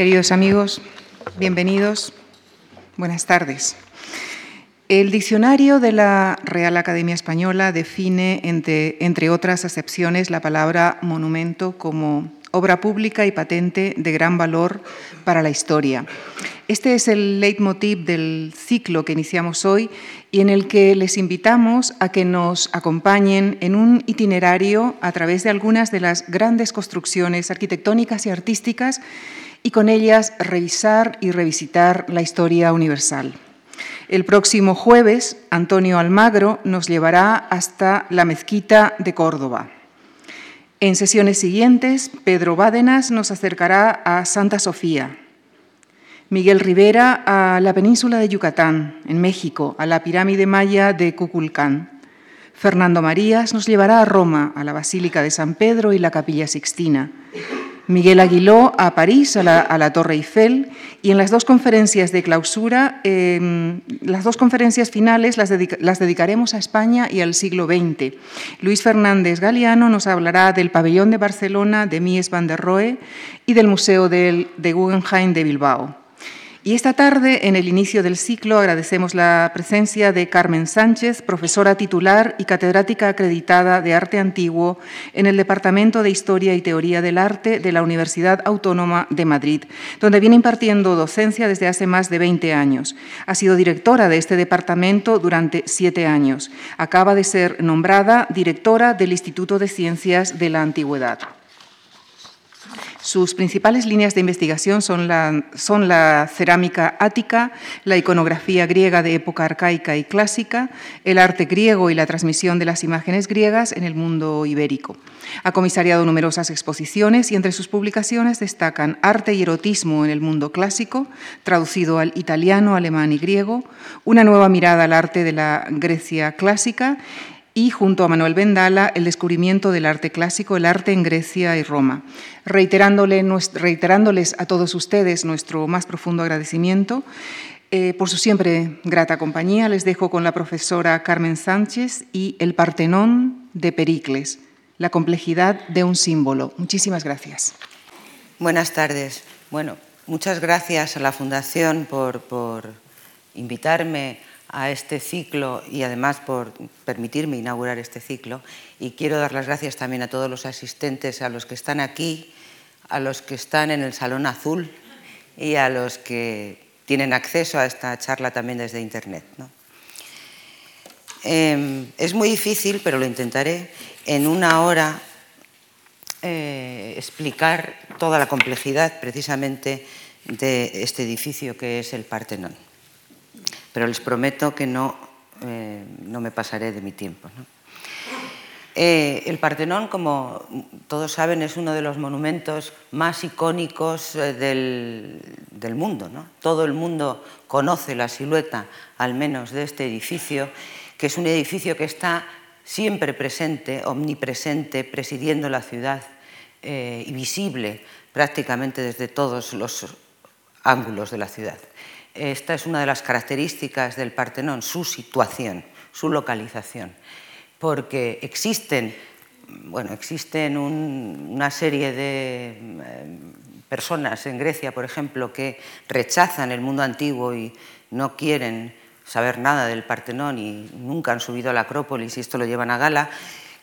Queridos amigos, bienvenidos. Buenas tardes. El diccionario de la Real Academia Española define, entre, entre, otras acepciones, la palabra monumento como obra pública y patente de gran valor para la historia. Este es el leitmotiv del ciclo que iniciamos hoy y en el que les invitamos a que nos acompañen en un itinerario a través de algunas de las grandes construcciones arquitectónicas y artísticas y con ellas revisar y revisitar la historia universal. El próximo jueves, Antonio Almagro nos llevará hasta la mezquita de Córdoba. En sesiones siguientes, Pedro Bádenas nos acercará a Santa Sofía, Miguel Rivera a la península de Yucatán, en México, a la pirámide maya de Cuculcán. Fernando Marías nos llevará a Roma, a la Basílica de San Pedro y la Capilla Sixtina. Miguel Aguiló a París, a la, Torre Eiffel, y en las dos conferencias de clausura, em, las dos conferencias finales las, dedicaremos a España y al siglo XX. Luis Fernández Galeano nos hablará del pabellón de Barcelona de Mies van der Rohe y del Museo de Guggenheim de Bilbao. Y esta tarde, en el inicio del ciclo, agradecemos la presencia de Carmen Sánchez, profesora titular y catedrática acreditada de Arte Antiguo en el Departamento de Historia y Teoría del Arte de la Universidad Autónoma de Madrid, donde viene impartiendo docencia desde hace más de 20 años. Ha sido directora de este departamento durante siete años. Acaba de ser nombrada directora del Instituto de Ciencias de la Antigüedad. Sus principales líneas de investigación son la, cerámica ática, la iconografía griega de época arcaica y clásica, el arte griego y la transmisión de las imágenes griegas en el mundo ibérico. Ha comisariado numerosas exposiciones y entre sus publicaciones destacan Arte y erotismo en el mundo clásico, traducido al italiano, alemán y griego, una nueva mirada al arte de la Grecia clásica y junto a Manuel Vendala el descubrimiento del arte clásico, el arte en Grecia y Roma. reiterándoles a todos ustedes nuestro más profundo agradecimiento eh, por su siempre grata compañía, les dejo con la profesora Carmen Sánchez y el Partenón de Pericles, la complejidad de un símbolo. Muchísimas gracias. Buenas tardes. Bueno, muchas gracias a la Fundación por, por invitarme a este ciclo y además por permitirme inaugurar este ciclo. Y quiero dar las gracias también a todos los asistentes, a los que están aquí, a los que están en el Salón Azul y a los que tienen acceso a esta charla también desde Internet. Em, es muy difícil, pero lo intentaré, en una hora eh, explicar toda la complejidad precisamente de este edificio que es el Partenón pero les prometo que no, eh, no me pasaré de mi tiempo. Eh, el Partenón, como todos saben, es uno de los monumentos más icónicos eh, del, del, mundo. Todo el mundo conoce la silueta, al menos, de este edificio, que es un edificio que está siempre presente, omnipresente, presidiendo la ciudad y visible prácticamente desde todos los ángulos de la ciudad. Esta es una de las características del Partenón, su situación, su localización, porque existen, bueno, existen una serie de eh, personas en Grecia, por ejemplo, que rechazan el mundo antiguo y no quieren saber nada del Partenón y nunca han subido a la Acrópolis y esto lo llevan a gala.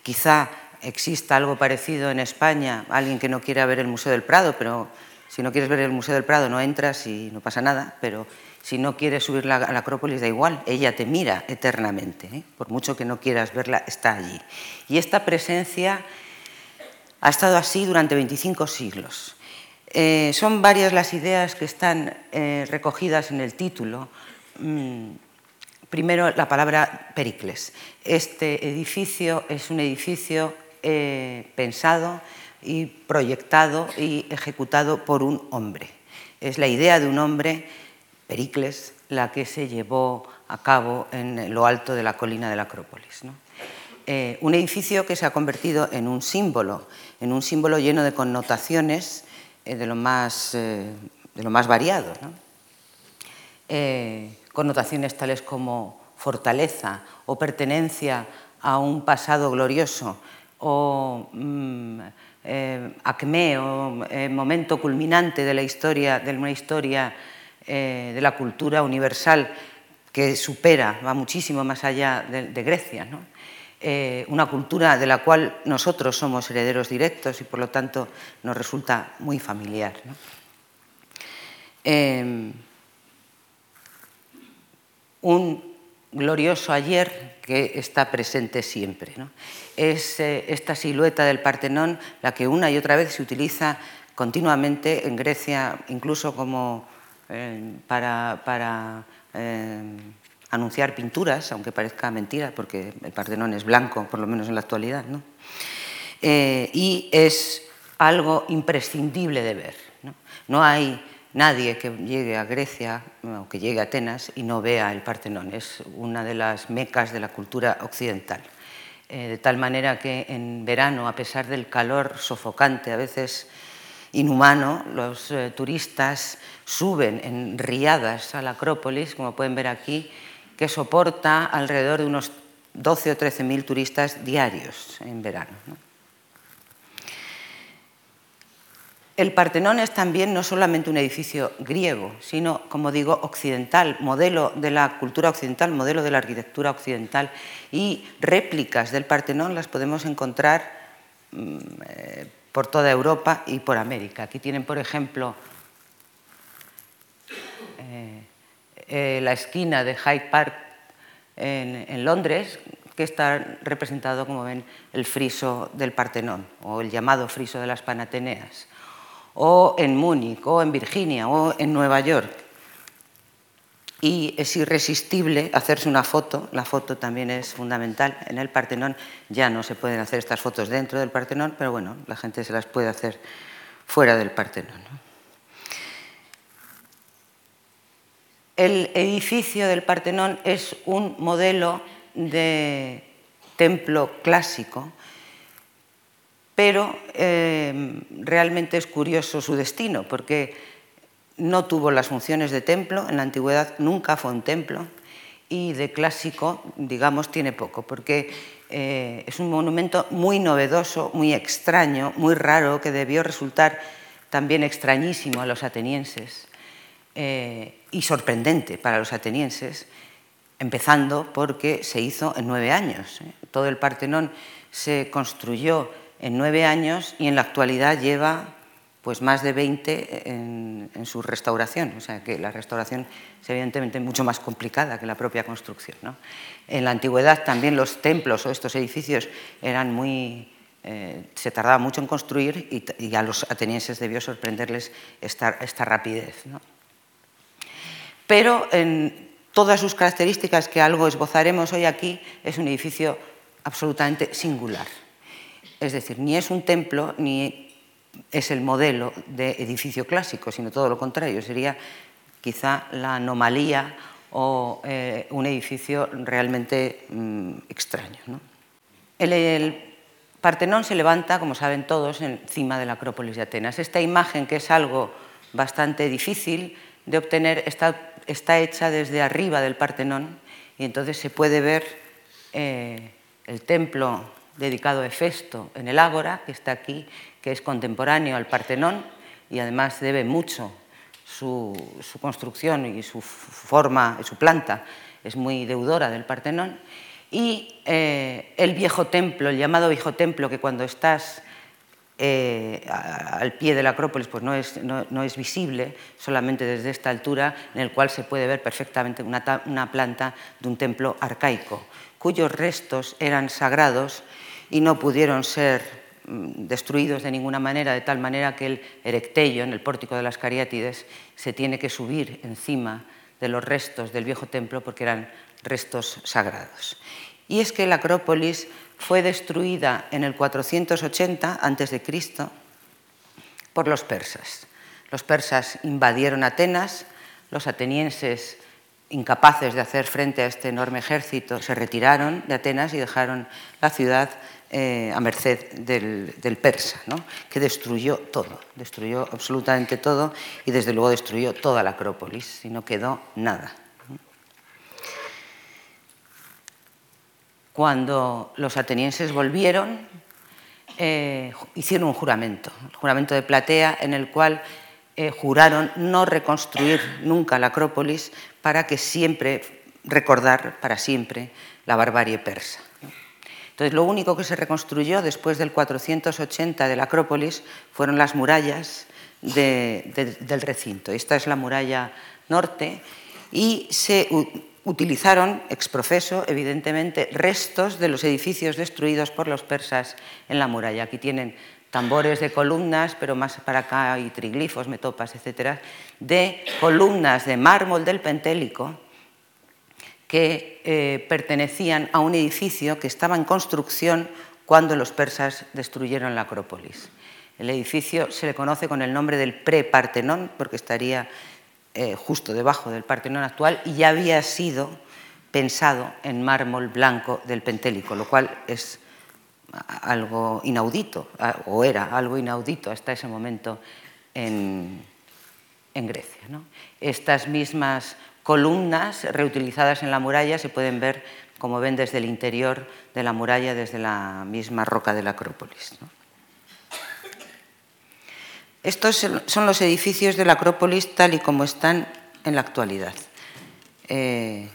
Quizá exista algo parecido en España, alguien que no quiera ver el Museo del Prado, pero si no quieres ver el Museo del Prado, no entras y no pasa nada, pero si no quieres subir a la Acrópolis, da igual, ella te mira eternamente. ¿eh? Por mucho que no quieras verla, está allí. Y esta presencia ha estado así durante 25 siglos. Eh, son varias las ideas que están eh, recogidas en el título. Mm, primero, la palabra Pericles. Este edificio es un edificio pensado y proyectado y ejecutado por un hombre. Es la idea de un hombre, Pericles, la que se llevó a cabo en lo alto de la colina de la Acrópolis. Eh, un edificio que se ha convertido en un símbolo, en un símbolo lleno de connotaciones eh, de, lo más, eh, de, lo más, variado. connotaciones tales como fortaleza o pertenencia a un pasado glorioso o mm, acme o momento culminante de la historia, de una historia de la cultura universal que supera, va muchísimo más allá de, Grecia. una cultura de la cual nosotros somos herederos directos y por lo tanto nos resulta muy familiar. Un glorioso ayer que está presente siempre. Es eh, esta silueta del Partenón la que una y otra vez se utiliza continuamente en Grecia, incluso como eh, para, eh, anunciar pinturas, aunque parezca mentira, porque el Partenón es blanco, por lo menos en la actualidad. y es algo imprescindible de ver. no hay nadie que llegue a Grecia o que llegue a Atenas y no vea el Partenón. Es una de las mecas de la cultura occidental. Eh, de tal manera que en verano, a pesar del calor sofocante, a veces inhumano, los eh, turistas suben en riadas a la Acrópolis, como pueden ver aquí, que soporta alrededor de unos 12 o 13 mil turistas diarios en verano. El Partenón es también no solamente un edificio griego, sino, como digo, occidental, modelo de la cultura occidental, modelo de la arquitectura occidental. Y réplicas del Partenón las podemos encontrar mm, eh, por toda Europa y por América. Aquí tienen, por ejemplo, eh, eh, la esquina de Hyde Park en Londres, que está representado, como ven, el friso del Partenón, o el llamado friso de las Panateneas o en Múnich, o en Virginia, o en Nueva York. Y es irresistible hacerse una foto, la foto también es fundamental. En el Partenón ya no se pueden hacer estas fotos dentro del Partenón, pero bueno, la gente se las puede hacer fuera del Partenón. El edificio del Partenón es un modelo de templo clásico pero eh, realmente es curioso su destino, porque no tuvo las funciones de templo, en la antigüedad nunca fue un templo, y de clásico, digamos, tiene poco, porque eh, es un monumento muy novedoso, muy extraño, muy raro, que debió resultar también extrañísimo a los atenienses eh, y sorprendente para los atenienses, empezando porque se hizo en nueve años. Todo el Partenón se construyó en nueve años y en la actualidad lleva pues más de 20 en, su restauración, o sea que la restauración es evidentemente mucho más complicada que la propia construcción. En la antigüedad también los templos o estos edificios eran muy, eh, se tardaba mucho en construir y, a los atenienses debió sorprenderles esta, esta rapidez. Pero en todas sus características, que algo esbozaremos hoy aquí, es un edificio absolutamente singular. Es decir, ni es un templo ni es el modelo de edificio clásico, sino todo lo contrario, sería quizá la anomalía o eh, un edificio realmente mm, extraño. El, Partenón se levanta, como saben todos, encima de la Acrópolis de Atenas. Esta imagen, que es algo bastante difícil de obtener, está, hecha desde arriba del Partenón y entonces se puede ver eh, el templo dedicado a Hefesto en el Ágora, que está aquí, que es contemporáneo al Partenón y además debe mucho su, construcción y su forma, su planta, es muy deudora del Partenón. Y eh, el viejo templo, el llamado viejo templo, que cuando estás eh, al pie de la Acrópolis pues no es, no, es, visible, solamente desde esta altura, en el cual se puede ver perfectamente una, una planta de un templo arcaico, cuyos restos eran sagrados y no pudieron ser mm, destruidos de ninguna manera, de tal manera que el erectello, en el pórtico de las Cariátides, se tiene que subir encima de los restos del viejo templo porque eran restos sagrados. Y es que la Acrópolis fue destruida en el 480 a.C. por los persas. Los persas invadieron Atenas, los atenienses incapaces de hacer frente a este enorme ejército, se retiraron de Atenas y dejaron la ciudad eh, a merced del, persa, que destruyó todo, destruyó absolutamente todo y desde luego destruyó toda la Acrópolis y no quedó nada. Cuando los atenienses volvieron, eh, hicieron un juramento, el juramento de Platea, en el cual eh, juraron no reconstruir nunca la Acrópolis para que siempre, recordar para siempre la barbarie persa. Entonces, lo único que se reconstruyó después del 480 de la Acrópolis fueron las murallas del recinto. Esta es la muralla norte y se utilizaron exprofeso, evidentemente, restos de los edificios destruidos por los persas en la muralla. Aquí tienen tambores de columnas, pero más para acá hay triglifos, metopas, etcétera, de columnas de mármol del Pentélico que eh, pertenecían a un edificio que estaba en construcción cuando los persas destruyeron la Acrópolis. El edificio se le conoce con el nombre del pre-Partenón, porque estaría eh, justo debajo del Partenón actual y ya había sido pensado en mármol blanco del Pentélico, lo cual es algo inaudito, o era algo inaudito hasta ese momento en, Grecia. Estas mismas columnas reutilizadas en la muralla se pueden ver, como ven, desde el interior de la muralla, desde la misma roca de la Acrópolis. Estos son los edificios de la Acrópolis tal y como están en la actualidad. Eh,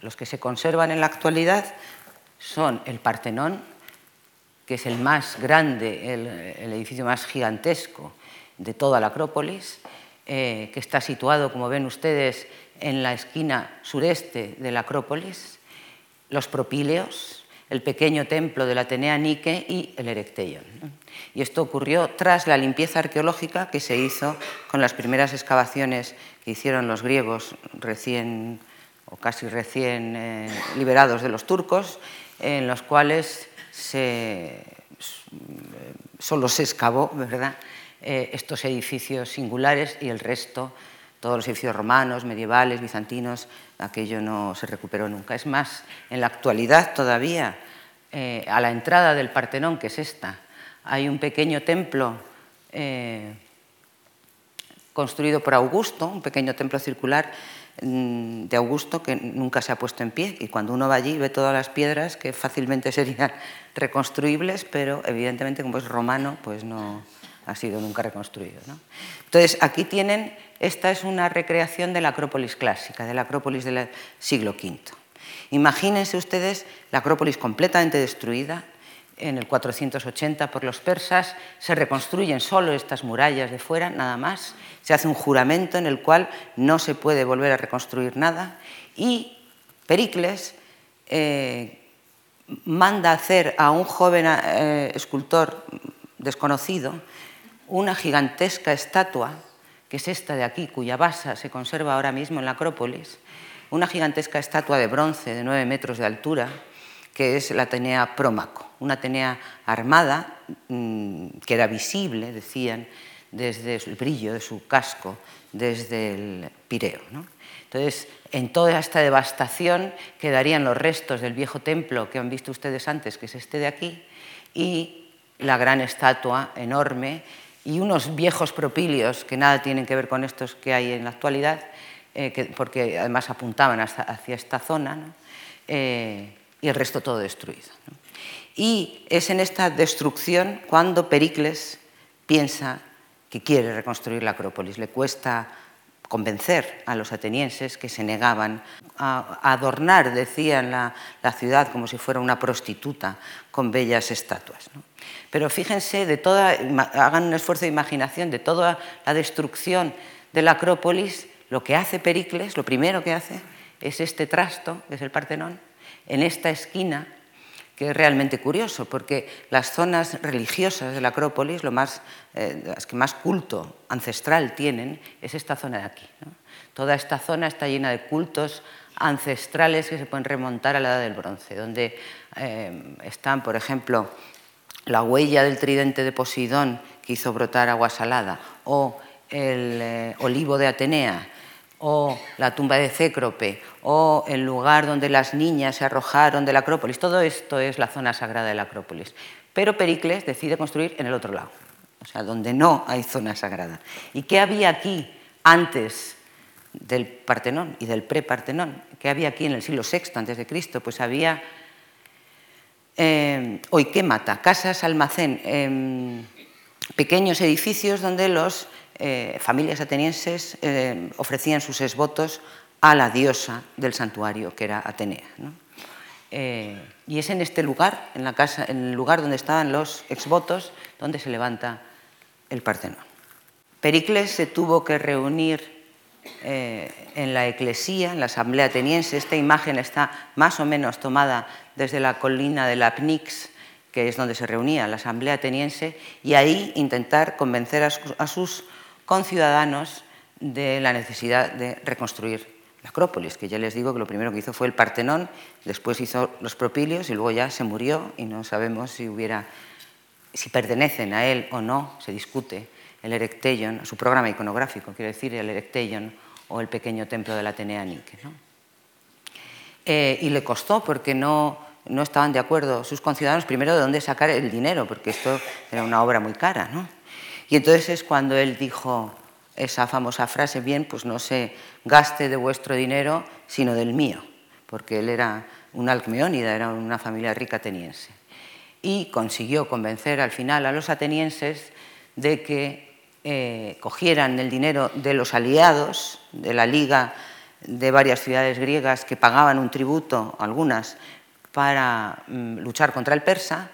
los que se conservan en la actualidad son el Partenón, que es el más grande, el, edificio más gigantesco de toda la Acrópolis, eh, que está situado, como ven ustedes, en la esquina sureste de la Acrópolis, los propíleos, el pequeño templo de la Atenea Nike y el Erecteion. Y esto ocurrió tras la limpieza arqueológica que se hizo con las primeras excavaciones que hicieron los griegos recién o casi recién eh, liberados de los turcos, en los cuales solo se excavó ¿verdad? Eh, estos edificios singulares y el resto, todos los edificios romanos, medievales, bizantinos, aquello no se recuperó nunca. Es más, en la actualidad todavía, eh, a la entrada del Partenón, que es esta, hay un pequeño templo eh, construido por Augusto, un pequeño templo circular mm, de Augusto que nunca se ha puesto en pie. Y cuando uno va allí ve todas las piedras que fácilmente serían reconstruibles, pero evidentemente como es romano, pues no ha sido nunca reconstruido. Entonces aquí tienen, esta es una recreación de la Acrópolis clásica, de la Acrópolis del siglo V. Imagínense ustedes la Acrópolis completamente destruida, en el 480 por los persas, se reconstruyen solo estas murallas de fuera, nada más, se hace un juramento en el cual no se puede volver a reconstruir nada y Pericles eh, manda hacer a un joven eh, escultor desconocido una gigantesca estatua, que es esta de aquí, cuya base se conserva ahora mismo en la Acrópolis, una gigantesca estatua de bronce de 9 metros de altura, que es la Atenea Prómaco, una Atenea armada mm, que era visible, decían, desde el brillo de su casco, desde el Pireo. Entonces, en toda esta devastación quedarían los restos del viejo templo que han visto ustedes antes, que es este de aquí, y la gran estatua enorme y unos viejos propilios que nada tienen que ver con estos que hay en la actualidad, eh, porque además apuntaban hacia esta zona. Eh, y el resto todo destruido. Y es en esta destrucción cuando Pericles piensa que quiere reconstruir la Acrópolis. Le cuesta convencer a los atenienses que se negaban a adornar, decían, la, la ciudad como si fuera una prostituta con bellas estatuas. Pero fíjense, de toda, hagan un esfuerzo de imaginación de toda la destrucción de la Acrópolis, lo que hace Pericles, lo primero que hace es este trasto, que es el Partenón, en esta esquina, que es realmente curioso, porque las zonas religiosas de la Acrópolis, lo más, eh, las que más culto ancestral tienen, es esta zona de aquí. Toda esta zona está llena de cultos ancestrales que se pueden remontar a la Edad del Bronce, donde eh, están, por ejemplo, la huella del tridente de Poseidón que hizo brotar agua salada, o el eh, olivo de Atenea, o la tumba de Cécrope, o el lugar donde las niñas se arrojaron de la Acrópolis. Todo esto es la zona sagrada de la Acrópolis. Pero Pericles decide construir en el otro lado, o sea, donde no hay zona sagrada. ¿Y qué había aquí antes del Partenón y del pre-Partenón? ¿Qué había aquí en el siglo VI antes de Cristo? Pues había Eh. Casas, almacén, em, pequeños edificios donde las eh, familias atenienses eh, ofrecían sus exvotos a la diosa del santuario, que era Atenea. y es en este lugar, en, la casa, en el lugar donde estaban los exvotos, donde se levanta el Partenón. Pericles se tuvo que reunir eh, en la eclesía, en la asamblea ateniense. Esta imagen está más o menos tomada desde la colina de la Pnix, que es donde se reunía la asamblea ateniense, y ahí intentar convencer a sus, conciudadanos de la necesidad de reconstruir la Acrópolis, que ya les digo que lo primero que hizo fue el Partenón, después hizo los Propilios y luego ya se murió y no sabemos si hubiera si pertenecen a él o no, se discute el Erecteion, su programa iconográfico, quiero decir, el Erecteion o el pequeño templo de la Atenea Nike. Eh, y le costó porque no, no estaban de acuerdo sus conciudadanos primero de dónde sacar el dinero, porque esto era una obra muy cara. ¿no? Y entonces es cuando él dijo esa famosa frase, bien, pues no se gaste de vuestro dinero, sino del mío, porque él era un alcmeónida, era una familia rica ateniense. Y consiguió convencer al final a los atenienses de que eh, cogieran el dinero de los aliados de la Liga de varias ciudades griegas que pagaban un tributo, algunas, para mm, luchar contra el persa,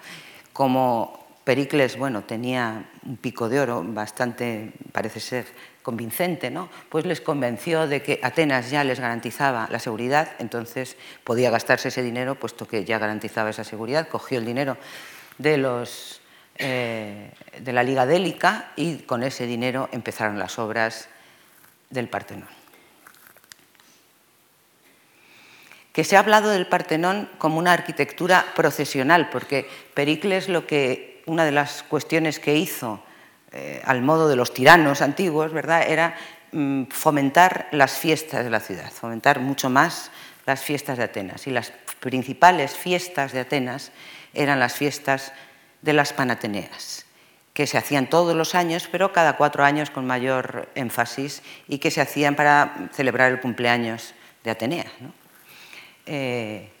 como Pericles bueno, tenía un pico de oro bastante, parece ser, convincente, ¿no? pues les convenció de que Atenas ya les garantizaba la seguridad, entonces podía gastarse ese dinero, puesto que ya garantizaba esa seguridad, cogió el dinero de los eh, de la Liga Délica y con ese dinero empezaron las obras del Partenón. Que se ha hablado del Partenón como una arquitectura procesional, porque Pericles lo que una de las cuestiones que hizo eh, al modo de los tiranos antiguos, ¿verdad? Era mm, fomentar las fiestas de la ciudad, fomentar mucho más las fiestas de Atenas. Y las principales fiestas de Atenas eran las fiestas de las Panateneas, que se hacían todos los años, pero cada cuatro años con mayor énfasis y que se hacían para celebrar el cumpleaños de Atenea. Eh,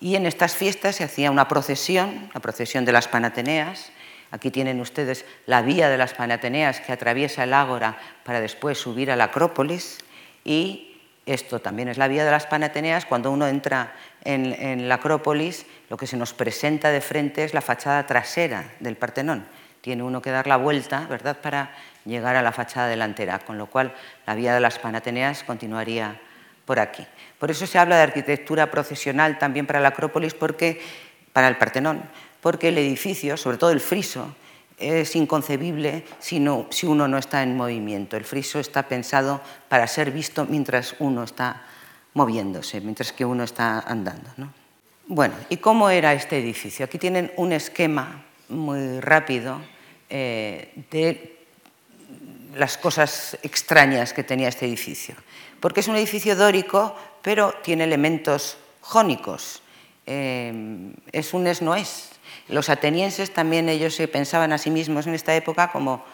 y en estas fiestas se hacía una procesión, la procesión de las Panateneas. Aquí tienen ustedes la vía de las Panateneas que atraviesa el Ágora para después subir a la Acrópolis y esto también es la vía de las Panateneas. Cuando uno entra en, la Acrópolis, lo que se nos presenta de frente es la fachada trasera del Partenón. Tiene uno que dar la vuelta, ¿verdad?, para llegar a la fachada delantera, con lo cual la vía de las Panateneas continuaría por aquí. Por eso se habla de arquitectura procesional también para la Acrópolis, porque, para el Partenón, porque el edificio, sobre todo el friso, es inconcebible si, si, uno no está en movimiento. El friso está pensado para ser visto mientras uno está moviéndose, mientras que uno está andando. Bueno, ¿y cómo era este edificio? Aquí tienen un esquema muy rápido eh, de las cosas extrañas que tenía este edificio. Porque es un edificio dórico, pero tiene elementos jónicos. Eh, es un es-no-es, los atenienses también ellos se pensaban a sí mismos en esta época como,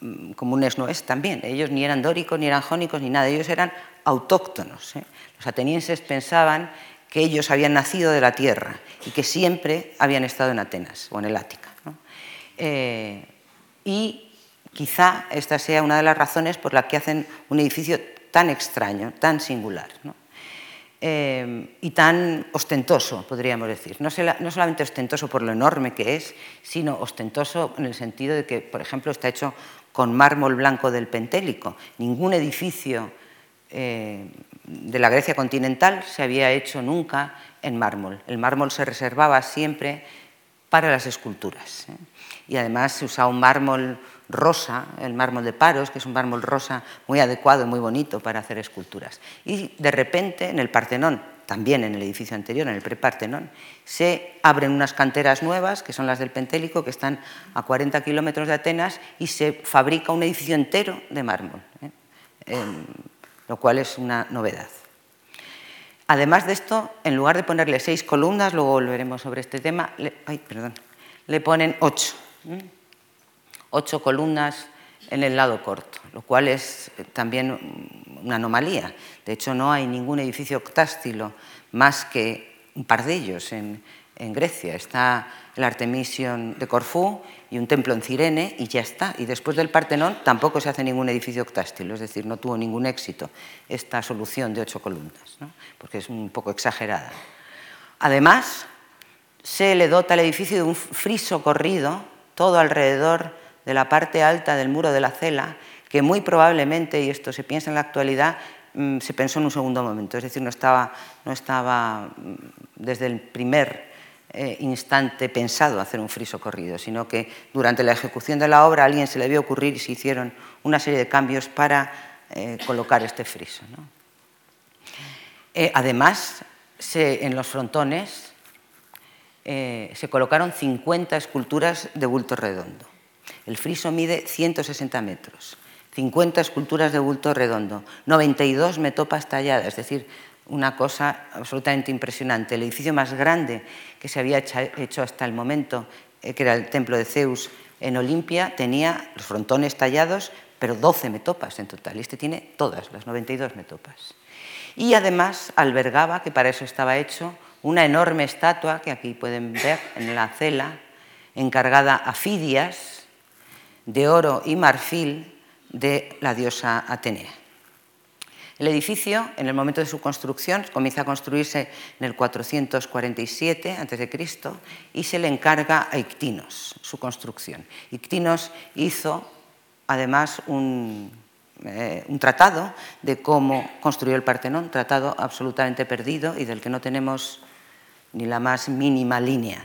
mm, como un es también. Ellos ni eran dóricos, ni eran jónicos, ni nada. Ellos eran autóctonos. ¿eh? Los atenienses pensaban que ellos habían nacido de la tierra y que siempre habían estado en Atenas o en el Ática. Eh, y quizá esta sea una de las razones por las que hacen un edificio tan extraño, tan singular. Eh, y tan ostentoso, podríamos decir. No, solamente ostentoso por lo enorme que es, sino ostentoso en el sentido de que, por ejemplo, está hecho con mármol blanco del Pentélico. Ningún edificio eh, de la Grecia continental se había hecho nunca en mármol. El mármol se reservaba siempre para las esculturas. ¿eh? Y además se usaba un mármol rosa, el mármol de Paros, que es un mármol rosa muy adecuado y muy bonito para hacer esculturas. Y de repente en el Partenón, también en el edificio anterior, en el prepartenón, se abren unas canteras nuevas, que son las del Pentélico, que están a 40 kilómetros de Atenas, y se fabrica un edificio entero de mármol, ¿eh? lo cual es una novedad. Además de esto, en lugar de ponerle seis columnas, luego volveremos sobre este tema, le, perdón, le ponen ocho ocho columnas en el lado corto, lo cual es también una anomalía. De hecho, no hay ningún edificio octástilo más que un par de ellos en, Grecia. Está el Artemision de Corfú y un templo en Cirene y ya está. Y después del Partenón tampoco se hace ningún edificio octástilo, es decir, no tuvo ningún éxito esta solución de ocho columnas, porque es un poco exagerada. Además, se le dota al edificio de un friso corrido todo alrededor de la parte alta del muro de la cela, que muy probablemente, y esto se piensa en la actualidad, mm, se pensó en un segundo momento, es decir, no estaba, no estaba mm, desde el primer eh, instante pensado hacer un friso corrido, sino que durante la ejecución de la obra a alguien se le vio ocurrir y se hicieron una serie de cambios para eh, colocar este friso. Eh, además, en los frontones se colocaron 50 esculturas de bulto redondo. El friso mide 160 metros. 50 esculturas de bulto redondo, 92 metopas talladas, es decir, una cosa absolutamente impresionante. El edificio más grande que se había hecho hasta el momento, eh, que era el templo de Zeus en Olimpia, tenía los frontones tallados, pero 12 metopas en total. Este tiene todas, las 92 metopas. Y además albergaba, que para eso estaba hecho, una enorme estatua que aquí pueden ver en la cela, encargada a Fidias, de oro y marfil de la diosa Atenea. El edificio, en el momento de su construcción, comienza a construirse en el 447 a.C. y se le encarga a Ictinos su construcción. Ictinos hizo además un, eh, tratado de cómo construyó el Partenón, tratado absolutamente perdido y del que no tenemos ni la más mínima línea.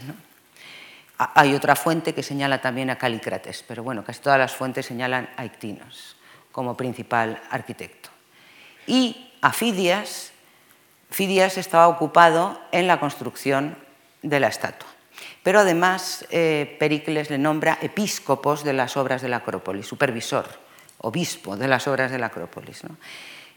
Hay otra fuente que señala también a Calícrates, pero bueno, casi todas las fuentes señalan a Ictinos como principal arquitecto y a Fidias, Fidias estaba ocupado en la construcción de la estatua. Pero además eh, Pericles le nombra episcopos de las obras de la Acrópolis, supervisor, obispo de las obras de la Acrópolis.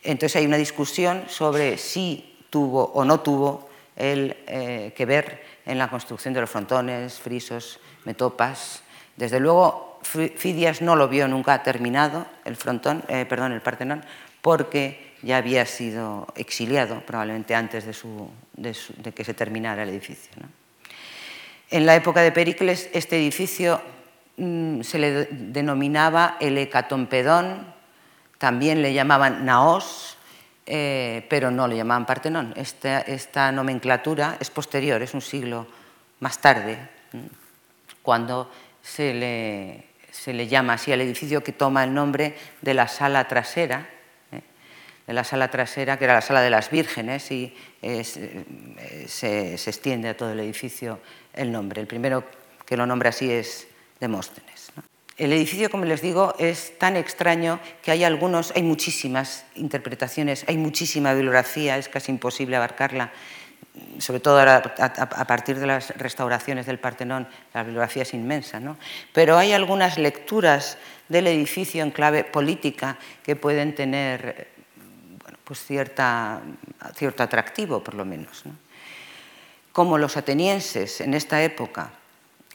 Entonces hay una discusión sobre si tuvo o no tuvo el eh, que ver en la construcción de los frontones, frisos, metopas. Desde luego, Fidias no lo vio nunca terminado, el frontón, eh, perdón, el Partenón, porque ya había sido exiliado probablemente antes de, que se terminara el edificio. En la época de Pericles este edificio mm, se le denominaba el Hecatompedón, también le llamaban Naos, eh, pero no le llamaban Partenón. Esta, nomenclatura es posterior, es un siglo más tarde, cuando se le, se le llama así al edificio que toma el nombre de la sala trasera, de la sala trasera, que era la sala de las vírgenes, y eh, se, extiende a todo el edificio el nombre. El primero que lo nombra así es Demóstenes. El edificio, como les digo, es tan extraño que hay algunos, hay muchísimas interpretaciones, hay muchísima bibliografía, es casi imposible abarcarla, sobre todo a, partir de las restauraciones del Partenón, la bibliografía es inmensa, ¿no? pero hay algunas lecturas del edificio en clave política que pueden tener pues cierta, cierto atractivo, por lo menos. Como los atenienses en esta época,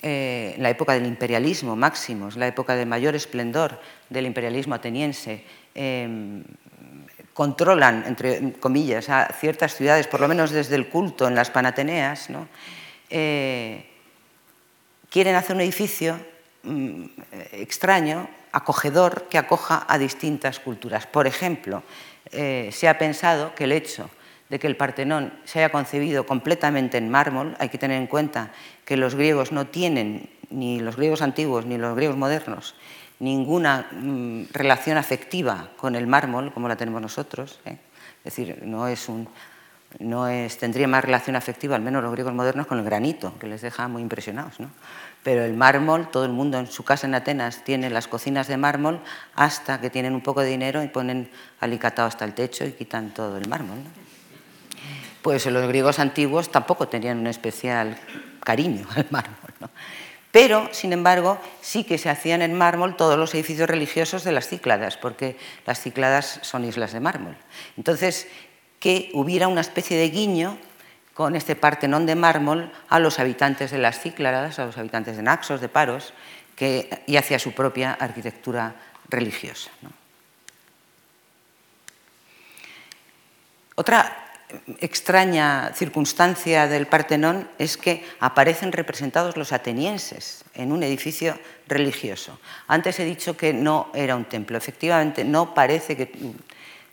eh, la época del imperialismo máximo, la época de mayor esplendor del imperialismo ateniense, em, controlan, entre comillas, a ciertas ciudades, por lo menos desde el culto en las Panateneas, eh, quieren hacer un edificio mm, extraño, acogedor, que acoja a distintas culturas. Por ejemplo, eh, se ha pensado que el hecho de que el Partenón se haya concebido completamente en mármol, hay que tener en cuenta que los griegos no tienen, ni los griegos antiguos ni los griegos modernos, ninguna mm, relación afectiva con el mármol como la tenemos nosotros. ¿eh? Es decir, no es un, no es, tendría más relación afectiva, al menos los griegos modernos, con el granito, que les deja muy impresionados. ¿no? Pero el mármol, todo el mundo en su casa en Atenas tiene las cocinas de mármol hasta que tienen un poco de dinero y ponen alicatado hasta el techo y quitan todo el mármol. Pues los griegos antiguos tampoco tenían un especial cariño al mármol. Pero, sin embargo, sí que se hacían en mármol todos los edificios religiosos de las Cícladas, porque las Cícladas son islas de mármol. Entonces, que hubiera una especie de guiño con este Partenón de mármol a los habitantes de las Cícladas, a los habitantes de Naxos, de Paros, que, y hacia su propia arquitectura religiosa. Otra extraña circunstancia del Partenón es que aparecen representados los atenienses en un edificio religioso. Antes he dicho que no era un templo. Efectivamente, no parece que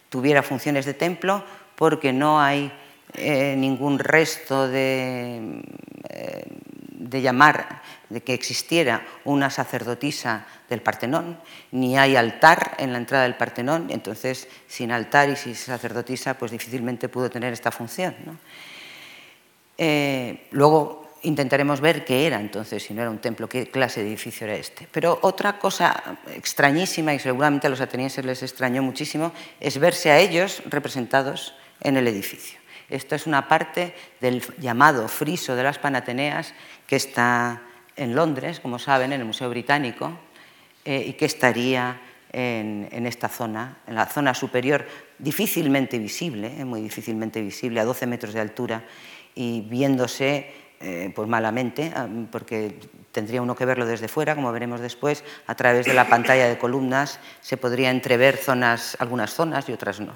tuviera funciones de templo porque no hay eh, ningún resto de, de llamar de que existiera una sacerdotisa del Partenón, ni hay altar en la entrada del Partenón, entonces sin altar y sin sacerdotisa pues difícilmente pudo tener esta función. Eh, luego intentaremos ver qué era entonces, si no era un templo, qué clase de edificio era este. Pero otra cosa extrañísima, y seguramente a los atenienses les extrañó muchísimo, es verse a ellos representados en el edificio. Esto es una parte del llamado friso de las Panateneas que está en Londres, como saben, en el Museo Británico, eh, y que estaría en, esta zona, en la zona superior, difícilmente visible, eh, muy difícilmente visible, a 12 metros de altura, y viéndose eh, pues malamente, ah, porque tendría uno que verlo desde fuera, como veremos después, a través de la pantalla de columnas se podría entrever zonas, algunas zonas y otras no.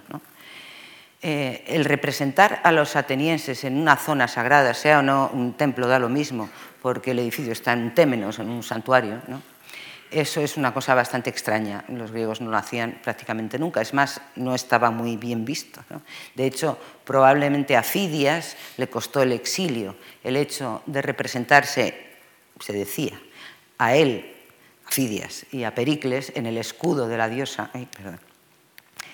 El representar a los atenienses en una zona sagrada, sea o no un templo, da lo mismo, porque el edificio está en Témenos, en un santuario. ¿no? Eso es una cosa bastante extraña. Los griegos no lo hacían prácticamente nunca. Es más, no estaba muy bien visto. De hecho, probablemente a Fidias le costó el exilio el hecho de representarse, se decía, a él, a Fidias y a Pericles en el escudo de la diosa,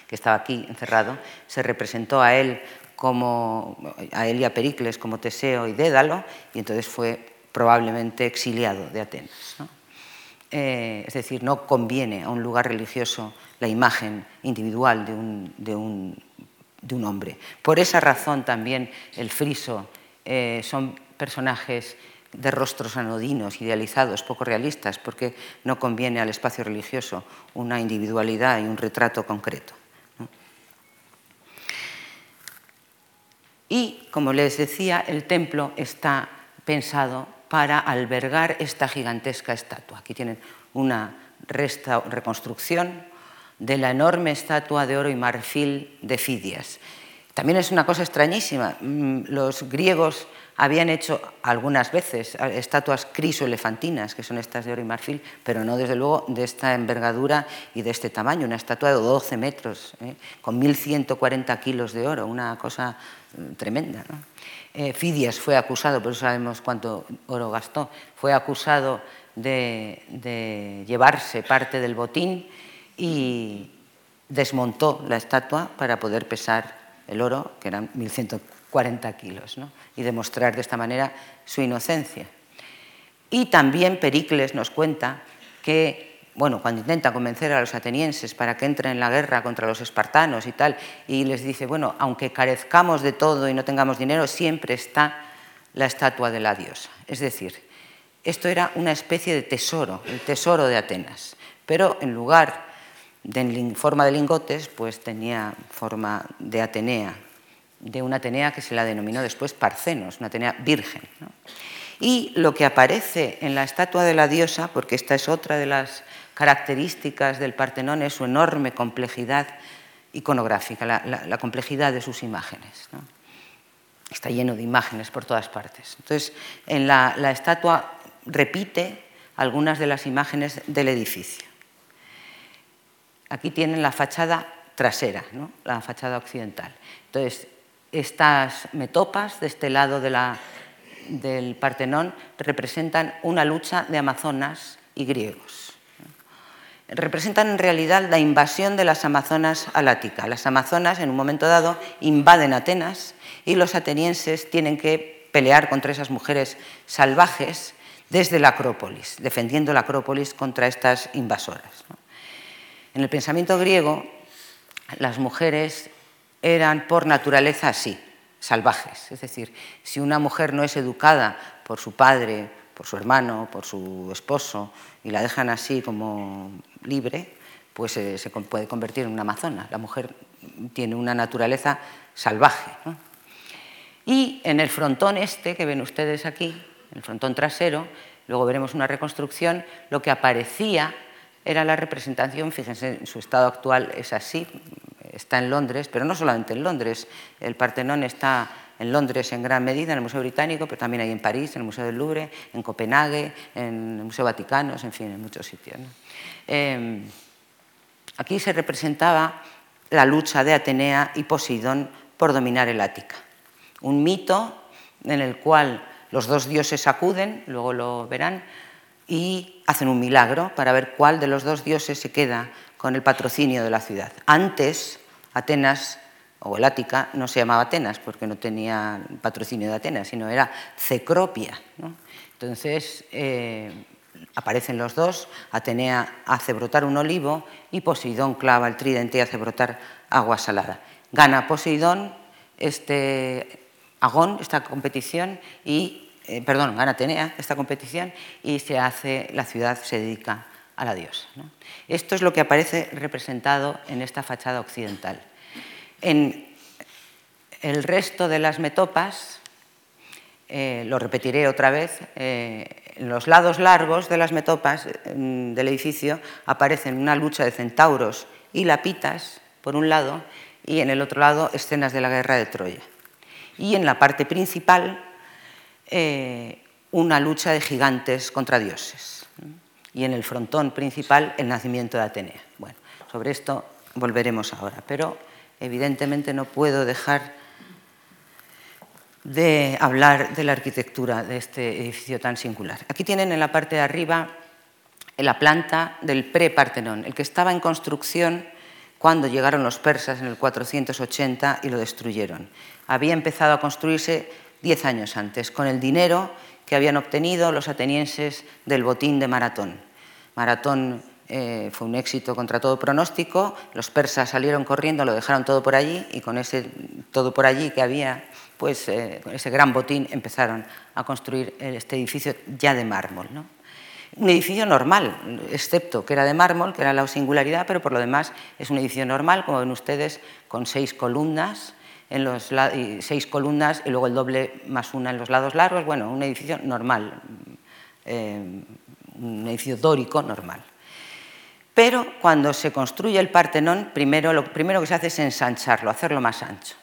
que estaba aquí encerrado, se representó a él como a él y a Pericles como Teseo y Dédalo, y entonces fue probablemente exiliado de Atenas. Eh, es decir, no conviene a un lugar religioso la imagen individual de un, hombre. Por esa razón también el friso eh, son personajes de rostros anodinos, idealizados, poco realistas, porque no conviene al espacio religioso una individualidad y un retrato concreto. Y, como les decía, el templo está pensado para albergar esta gigantesca estatua. Aquí tienen una reconstrucción de la enorme estatua de oro y marfil de Fidias. También es una cosa extrañísima. Mm, los griegos habían hecho algunas veces estatuas crisoelefantinas, que son estas de oro y marfil, pero no desde luego de esta envergadura y de este tamaño. Una estatua de 12 metros, ¿eh? con 1.140 kilos de oro, una cosa mm, tremenda. Eh, Fidias fue acusado, por eso sabemos cuánto oro gastó, fue acusado de, llevarse parte del botín y desmontó la estatua para poder pesar el oro, que eran 1.140 kilos, y demostrar de esta manera su inocencia. Y también Pericles nos cuenta que bueno, cuando intenta convencer a los atenienses para que entren en la guerra contra los espartanos y tal, y les dice, bueno, aunque carezcamos de todo y no tengamos dinero, siempre está la estatua de la diosa. Es decir, esto era una especie de tesoro, el tesoro de Atenas, pero en lugar de forma de lingotes, pues tenía forma de Atenea, de una Atenea que se la denominó después Parcenos, una Atenea virgen. Y lo que aparece en la estatua de la diosa, porque esta es otra de las características del Partenón es su enorme complejidad iconográfica, la, complejidad de sus imágenes. Está lleno de imágenes por todas partes. Entonces, en la, estatua repite algunas de las imágenes del edificio. Aquí tienen la fachada trasera, la fachada occidental. Entonces, estas metopas de este lado del Partenón representan una lucha de amazonas y griegos representan en realidad la invasión de las Amazonas al Ática. Las Amazonas, en un momento dado, invaden Atenas y los atenienses tienen que pelear contra esas mujeres salvajes desde la Acrópolis, defendiendo la Acrópolis contra estas invasoras. En el pensamiento griego, las mujeres eran por naturaleza así, salvajes. Es decir, si una mujer no es educada por su padre, por su hermano, por su esposo, y la dejan así como libre, pues eh, se puede convertir en una amazona. La mujer tiene una naturaleza salvaje. Y en el frontón este que ven ustedes aquí, en el frontón trasero, luego veremos una reconstrucción, lo que aparecía era la representación, fíjense, en su estado actual es así, está en Londres, pero no solamente en Londres. El Partenón está en Londres en gran medida, en el Museo Británico, pero también hay en París, en el Museo del Louvre, en Copenhague, en el Museo Vaticano, en fin, en muchos sitios. Em, aquí se representaba la lucha de Atenea y Poseidón por dominar el Ática. Un mito en el cual los dos dioses acuden, luego lo verán, y hacen un milagro para ver cuál de los dos dioses se queda con el patrocinio de la ciudad. Antes, Atenas o el Ática no se llamaba Atenas porque no tenía patrocinio de Atenas, sino era Cecropia. Entonces eh, aparecen los dos, Atenea hace brotar un olivo y Poseidón clava el tridente y hace brotar agua salada. Gana Poseidón este agón, esta competición, y, eh, perdón, gana Atenea esta competición y se hace, la ciudad se dedica a la diosa. Esto es lo que aparece representado en esta fachada occidental. En el resto de las metopas, eh, lo repetiré otra vez, eh, en los lados largos de las metopas mm, del edificio aparecen una lucha de centauros y lapitas, por un lado, y en el otro lado escenas de la guerra de Troya. Y en la parte principal, eh, una lucha de gigantes contra dioses. Y en el frontón principal, el nacimiento de Atenea. Bueno, sobre esto volveremos ahora, pero evidentemente no puedo dejar de hablar de la arquitectura de este edificio tan singular. Aquí tienen en la parte de arriba la planta del pre-Partenón, el que estaba en construcción cuando llegaron los persas en el 480 y lo destruyeron. Había empezado a construirse diez años antes, con el dinero que habían obtenido los atenienses del botín de Maratón. Maratón eh, fue un éxito contra todo pronóstico, los persas salieron corriendo, lo dejaron todo por allí y con ese todo por allí que había, pues eh, ese gran botín empezaron a construir este edificio ya de mármol. ¿no? un edificio normal, excepto que era de mármol, que era la singularidad, pero por lo demás es un edificio normal, como ven ustedes, con seis columnas, en los, seis columnas y luego el doble más una en los lados largos. Bueno, un edificio normal, eh, un edificio dórico normal. Pero cuando se construye el Partenón, primero, lo primero que se hace es ensancharlo, hacerlo más ancho.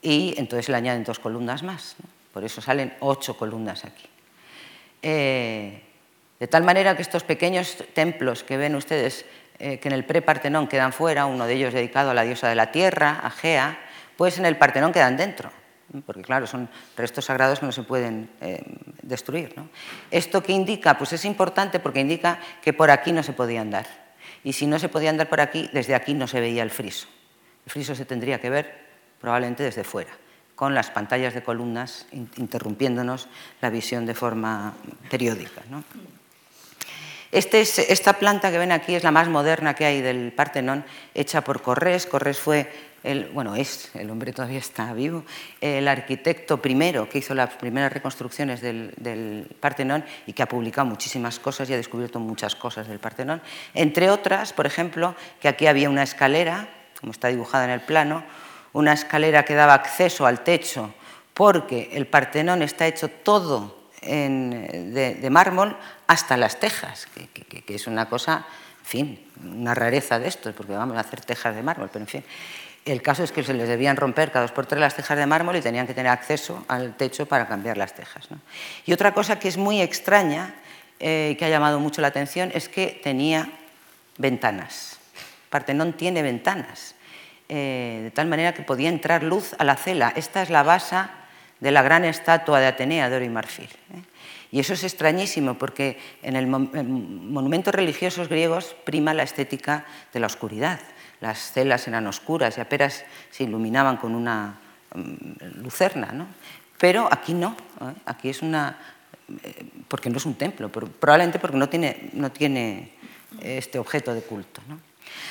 Y entonces le añaden dos columnas más. Por eso salen ocho columnas aquí. Eh, de tal manera que estos pequeños templos que ven ustedes eh, que en el pre-Partenón quedan fuera, uno de ellos dedicado a la diosa de la tierra, a Gea, pues en el Partenón quedan dentro, porque claro, son restos sagrados que no se pueden eh, destruir. ¿Esto qué indica? Pues es importante porque indica que por aquí no se podía andar. Y si no se podía andar por aquí, desde aquí no se veía el friso. El friso se tendría que ver probablemente desde fuera, con las pantallas de columnas interrumpiéndonos la visión de forma periódica. ¿no? Este esta planta que ven aquí es la más moderna que hay del Partenón, hecha por Corrés. Corrés fue, el, bueno, es, el hombre todavía está vivo, el arquitecto primero que hizo las primeras reconstrucciones del, del Partenón y que ha publicado muchísimas cosas y ha descubierto muchas cosas del Partenón. Entre otras, por ejemplo, que aquí había una escalera, como está dibujada en el plano, una escalera que daba acceso al techo porque el Partenón está hecho todo de, mármol hasta las tejas, que, es una cosa, en fin, una rareza de esto, porque vamos a hacer tejas de mármol, pero en fin. El caso es que se les debían romper cada dos por tres las tejas de mármol y tenían que tener acceso al techo para cambiar las tejas. Y otra cosa que es muy extraña, eh, que ha llamado mucho la atención, es que tenía ventanas. Partenón tiene ventanas, eh, de tal manera que podía entrar luz a la cela. Esta es la base de la gran estatua de Atenea de oro y marfil. ¿eh? Y eso es extrañísimo porque en el monumentos religiosos griegos prima la estética de la oscuridad. Las celas eran oscuras y apenas se iluminaban con una mm, lucerna. ¿no? Pero aquí no, ¿eh? aquí es una... Eh, porque no es un templo, probablemente porque no tiene, no tiene este objeto de culto.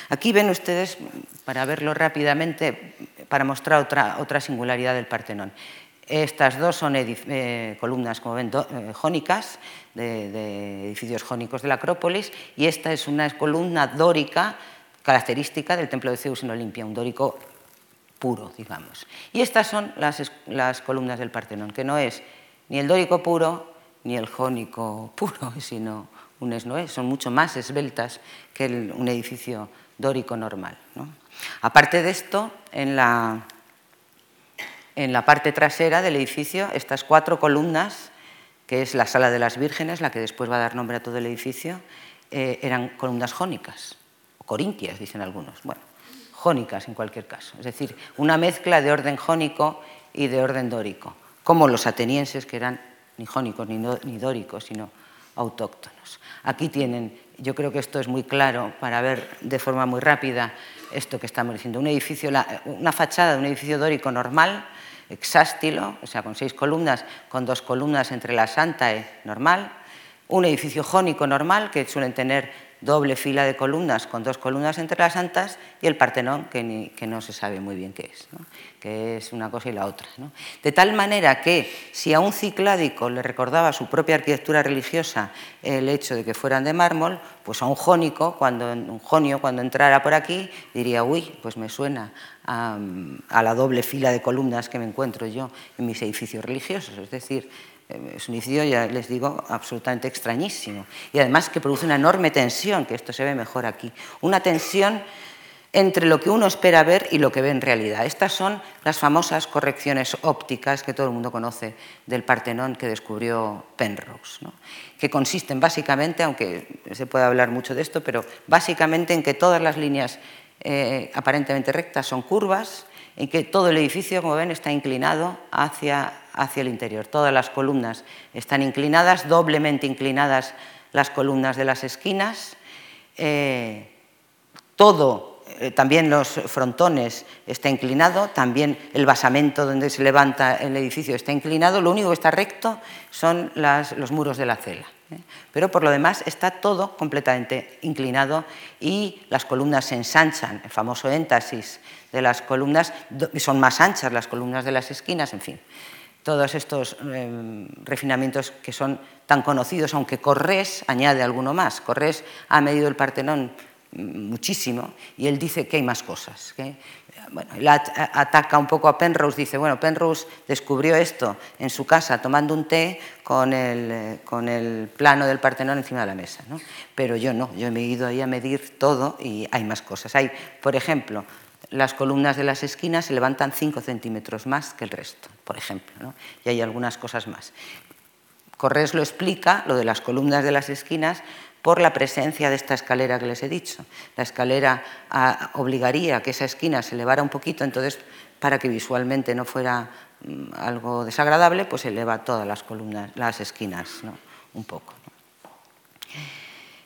Aquí ven ustedes, para verlo rápidamente, para mostrar otra, otra singularidad del Partenón. Estas dos son eh, columnas, como ven, eh, jónicas, de, edificios jónicos de la Acrópolis, y esta es una columna dórica característica del templo de Zeus en Olimpia, un dórico puro, digamos. Y estas son las, columnas del Partenón, que no es ni el dórico puro ni el jónico puro, sino un esnoé, son mucho más esbeltas que un edificio dórico normal. Aparte de esto, en la, en la parte trasera del edificio, estas cuatro columnas, que es la sala de las vírgenes, la que después va a dar nombre a todo el edificio, eh, eran columnas jónicas, corintias, dicen algunos. Bueno, jónicas en cualquier caso. Es decir, una mezcla de orden jónico y de orden dórico, como los atenienses, que eran ni jónicos ni, dóricos, sino autóctonos. Aquí tienen, yo creo que esto es muy claro para ver de forma muy rápida esto que estamos diciendo. Un edificio, una fachada de un edificio dórico normal, exástilo, o sea, con seis columnas, con dos columnas entre la santa y normal. Un edificio jónico normal, que suelen tener doble fila de columnas con dos columnas entre las santas y el Partenón, que, no se sabe muy bien qué es, que es una cosa y la otra. De tal manera que si a un cicládico le recordaba su propia arquitectura religiosa el hecho de que fueran de mármol, pues a un jónico, cuando, un jonio, cuando entrara por aquí, diría, uy, pues me suena a, a la doble fila de columnas que me encuentro yo en mis edificios religiosos. Es decir, es un edificio, ya les digo, absolutamente extrañísimo. Y además que produce una enorme tensión, que esto se ve mejor aquí. Una tensión entre lo que uno espera ver y lo que ve en realidad. Estas son las famosas correcciones ópticas que todo el mundo conoce del Partenón que descubrió Penrose, que consisten básicamente, aunque se puede hablar mucho de esto, pero básicamente en que todas las líneas eh, aparentemente rectas son curvas, en que todo el edificio, como ven, está inclinado hacia hacia el interior. Todas las columnas están inclinadas, doblemente inclinadas las columnas de las esquinas. Eh, todo, eh, también los frontones está inclinado, también el basamento donde se levanta el edificio está inclinado. Lo único que está recto son los muros de la cela. ¿eh? Pero por lo demás está todo completamente inclinado y las columnas se ensanchan, el famoso éntasis de las columnas, son más anchas las columnas de las esquinas, en fin todos estos em, refinamientos que son tan conocidos, aunque Corrés añade alguno más. Corrés ha medido el Partenón mm, muchísimo y él dice que hay más cosas. él ataca un poco a Penrose, dice, bueno, Penrose descubrió esto en su casa tomando un té con el, eh, con el plano del Partenón encima de la mesa. ¿no? Pero yo no, yo he ido ahí a medir todo y hay más cosas. Hay, por ejemplo, las columnas de las esquinas se levantan 5 centímetros más que el resto, por ejemplo, y hay algunas cosas más. Corrés lo explica, lo de las columnas de las esquinas, por la presencia de esta escalera que les he dicho. La escalera ah, obligaría a que esa esquina se elevara un poquito, entonces, para que visualmente no fuera mm, algo desagradable, pues eleva todas las columnas, las esquinas, un poco.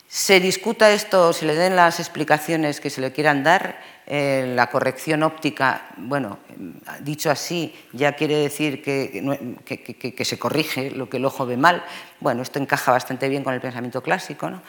Se discuta esto, se le den las explicaciones que se le quieran dar, eh, la corrección óptica, bueno, dicho así, ya quiere decir que, se corrige lo que el ojo ve mal. Bueno, esto encaja bastante bien con el pensamiento clásico, ¿no?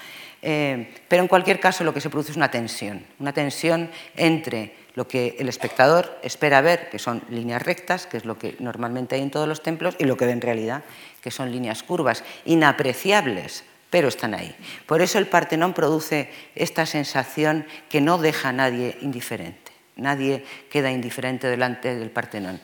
Eh, pero en cualquier caso lo que se produce es una tensión, una tensión entre lo que el espectador espera ver, que son líneas rectas, que es lo que normalmente hay en todos los templos, y lo que ve en realidad, que son líneas curvas, inapreciables pero están ahí. Por eso el Partenón produce esta sensación que no deja a nadie indiferente. Nadie queda indiferente delante del Partenón.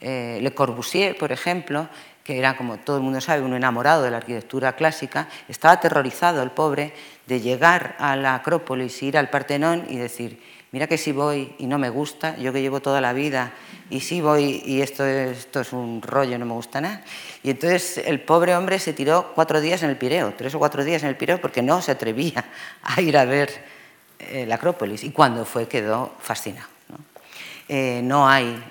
Eh, Le Corbusier, por ejemplo, que era, como todo el mundo sabe, un enamorado de la arquitectura clásica, estaba aterrorizado, el pobre, de llegar a la Acrópolis, ir al Partenón y decir, mira que si voy y no me gusta, yo que llevo toda la vida y si voy y esto, esto es un rollo, no me gusta nada. Y entonces el pobre hombre se tiró cuatro días en el Pireo, tres o cuatro días en el Pireo, porque no se atrevía a ir a ver eh, la Acrópolis. Y cuando fue quedó fascinado. ¿no? Eh, no hay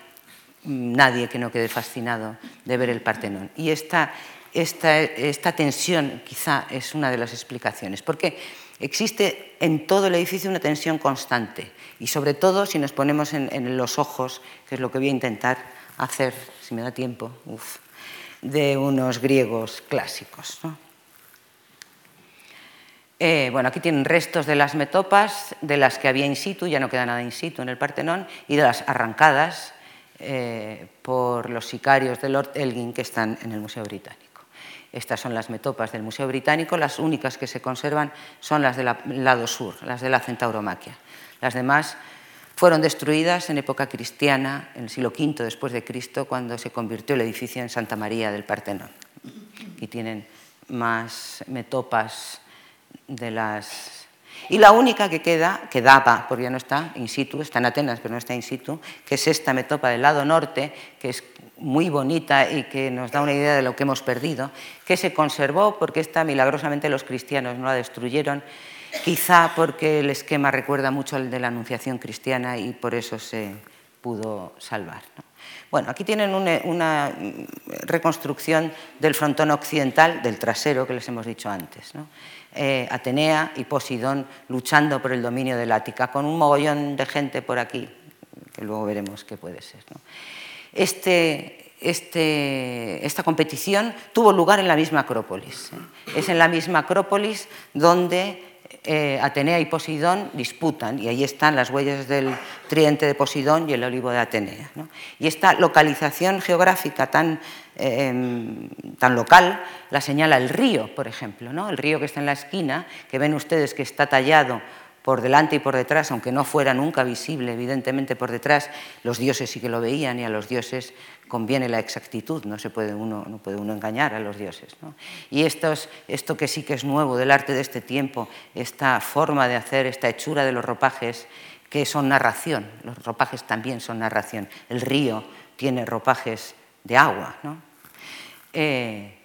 nadie que no quede fascinado de ver el Partenón. Y esta, esta, esta tensión quizá es una de las explicaciones, porque existe en todo el edificio una tensión constante y sobre todo si nos ponemos en, los ojos, que es lo que voy a intentar hacer, si me da tiempo, de unos griegos clásicos. Eh, bueno, aquí tienen restos de las metopas, de las que había in situ, ya no queda nada in situ en el Partenón, y de las arrancadas eh, por los sicarios de Lord Elgin que están en el Museo Británico. Estas son las metopas del Museo Británico, las únicas que se conservan son las del lado sur, las de la Centauromaquia. Las demás fueron destruidas en época cristiana, en el siglo V después de Cristo, cuando se convirtió el edificio en Santa María del Partenón. Y tienen más metopas de las y la única que queda, quedaba, porque ya no está in situ, está en Atenas, pero no está in situ, que es esta metopa del lado norte, que es muy bonita y que nos da una idea de lo que hemos perdido, que se conservó porque esta milagrosamente los cristianos no la destruyeron, quizá porque el esquema recuerda mucho al de la Anunciación cristiana y por eso se pudo salvar. Bueno, aquí tienen una, reconstrucción del frontón occidental, del trasero que les hemos dicho antes. Eh, Atenea y Posidón luchando por el dominio del Ática, con un mogollón de gente por aquí, que luego veremos qué puede ser. Este, este, esta competición tuvo lugar en la misma Acrópolis. ¿eh? Es en la misma Acrópolis donde eh, Atenea y Posidón disputan, y ahí están las huellas del tridente de Posidón y el olivo de Atenea. Y esta localización geográfica tan Em, tan local la señala el río, por ejemplo, ¿no? el río que está en la esquina, que ven ustedes que está tallado por delante y por detrás, aunque no fuera nunca visible, evidentemente por detrás, los dioses sí que lo veían y a los dioses conviene la exactitud, no, se puede uno, no puede uno engañar a los dioses. Y esto, esto que sí que es nuevo del arte de este tiempo, esta forma de hacer, esta hechura de los ropajes, que son narración, los ropajes también son narración, el río tiene ropajes de agua, eh,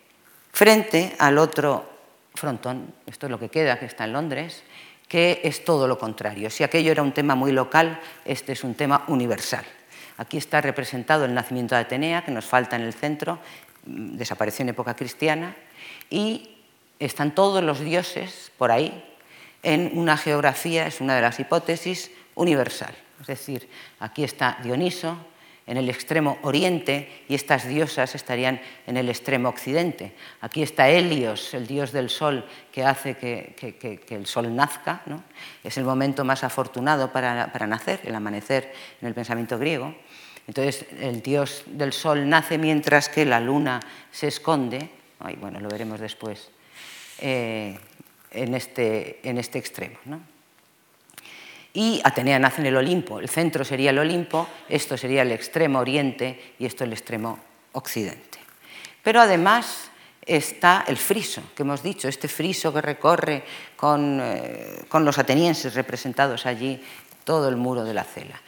frente al otro frontón, esto es lo que queda, que está en Londres, que es todo lo contrario. Si aquello era un tema muy local, este es un tema universal. Aquí está representado el nacimiento de Atenea, que nos falta en el centro, mm, desapareció en época cristiana, y están todos los dioses por ahí en una geografía, es una de las hipótesis, universal. Es decir, aquí está Dioniso, en el extremo oriente y estas diosas estarían en el extremo occidente. Aquí está Helios, el dios del sol, que hace que, el sol nazca. Es el momento más afortunado para, nacer, el amanecer en el pensamiento griego. Entonces el dios del sol nace mientras que la luna se esconde, bueno, lo veremos después, eh, en, este, en este extremo. ¿no? Y Atenea nace en el Olimpo. El centro sería el Olimpo, esto sería el extremo oriente y esto el extremo occidente. Pero además está el friso, que hemos dicho, este friso que recorre con, eh, con los atenienses representados allí todo el muro de la cela.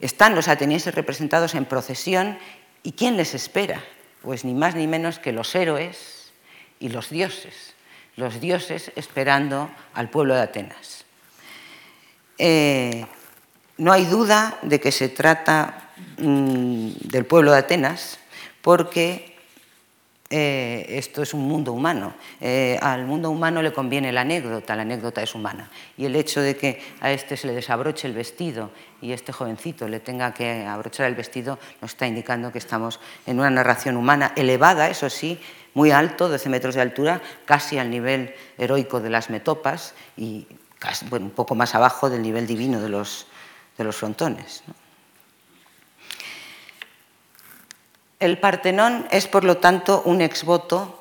Están los atenienses representados en procesión y ¿quién les espera? Pues ni más ni menos que los héroes y los dioses, los dioses esperando al pueblo de Atenas. Eh, no hay duda de que se trata mm, del pueblo de Atenas, porque eh, esto es un mundo humano. Eh, al mundo humano le conviene la anécdota, la anécdota es humana. Y el hecho de que a este se le desabroche el vestido y este jovencito le tenga que abrochar el vestido nos está indicando que estamos en una narración humana elevada, eso sí, muy alto, 12 metros de altura, casi al nivel heroico de las metopas y un poco más abajo del nivel divino de los, de los frontones. El Partenón es, por lo tanto, un exvoto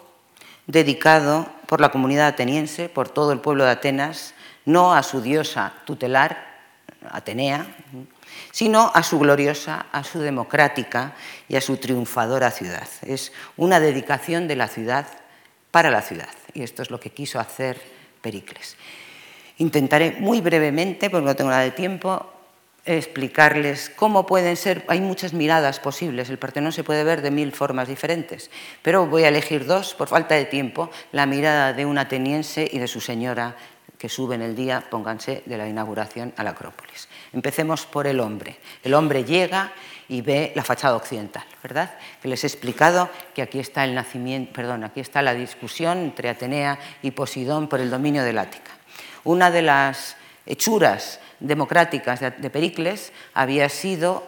dedicado por la comunidad ateniense, por todo el pueblo de Atenas, no a su diosa tutelar, Atenea, sino a su gloriosa, a su democrática y a su triunfadora ciudad. Es una dedicación de la ciudad para la ciudad, y esto es lo que quiso hacer Pericles. Intentaré muy brevemente, porque no tengo nada de tiempo, explicarles cómo pueden ser, hay muchas miradas posibles, el Partenón se puede ver de mil formas diferentes, pero voy a elegir dos, por falta de tiempo, la mirada de un ateniense y de su señora que suben el día, pónganse, de la inauguración a la Acrópolis. Empecemos por el hombre. El hombre llega y ve la fachada occidental, ¿verdad? Que les he explicado que aquí está el nacimiento, perdón, aquí está la discusión entre Atenea y Posidón por el dominio del Ática. Una de las hechuras democráticas de, Pericles había sido,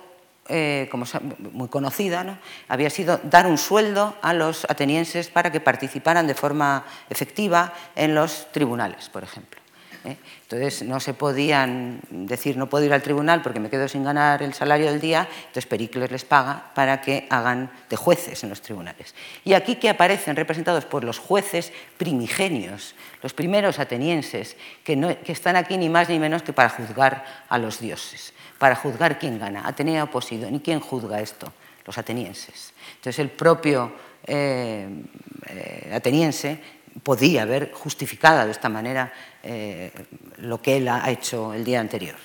eh, como muy conocida, había sido dar un sueldo a los atenienses para que participaran de forma efectiva en los tribunales, por ejemplo. ¿Eh? Entonces no se podían decir no puedo ir al tribunal porque me quedo sin ganar el salario del día, entonces Pericles les paga para que hagan de jueces en los tribunales. Y aquí que aparecen representados por los jueces primigenios, los primeros atenienses, que, que están aquí ni más ni menos que para juzgar a los dioses, para juzgar quién gana, Atenea o Posidón. ¿Y quién juzga esto? Los atenienses. Entonces el propio eh, eh, ateniense podía haber justificado de esta manera eh, lo que él ha hecho el día anterior.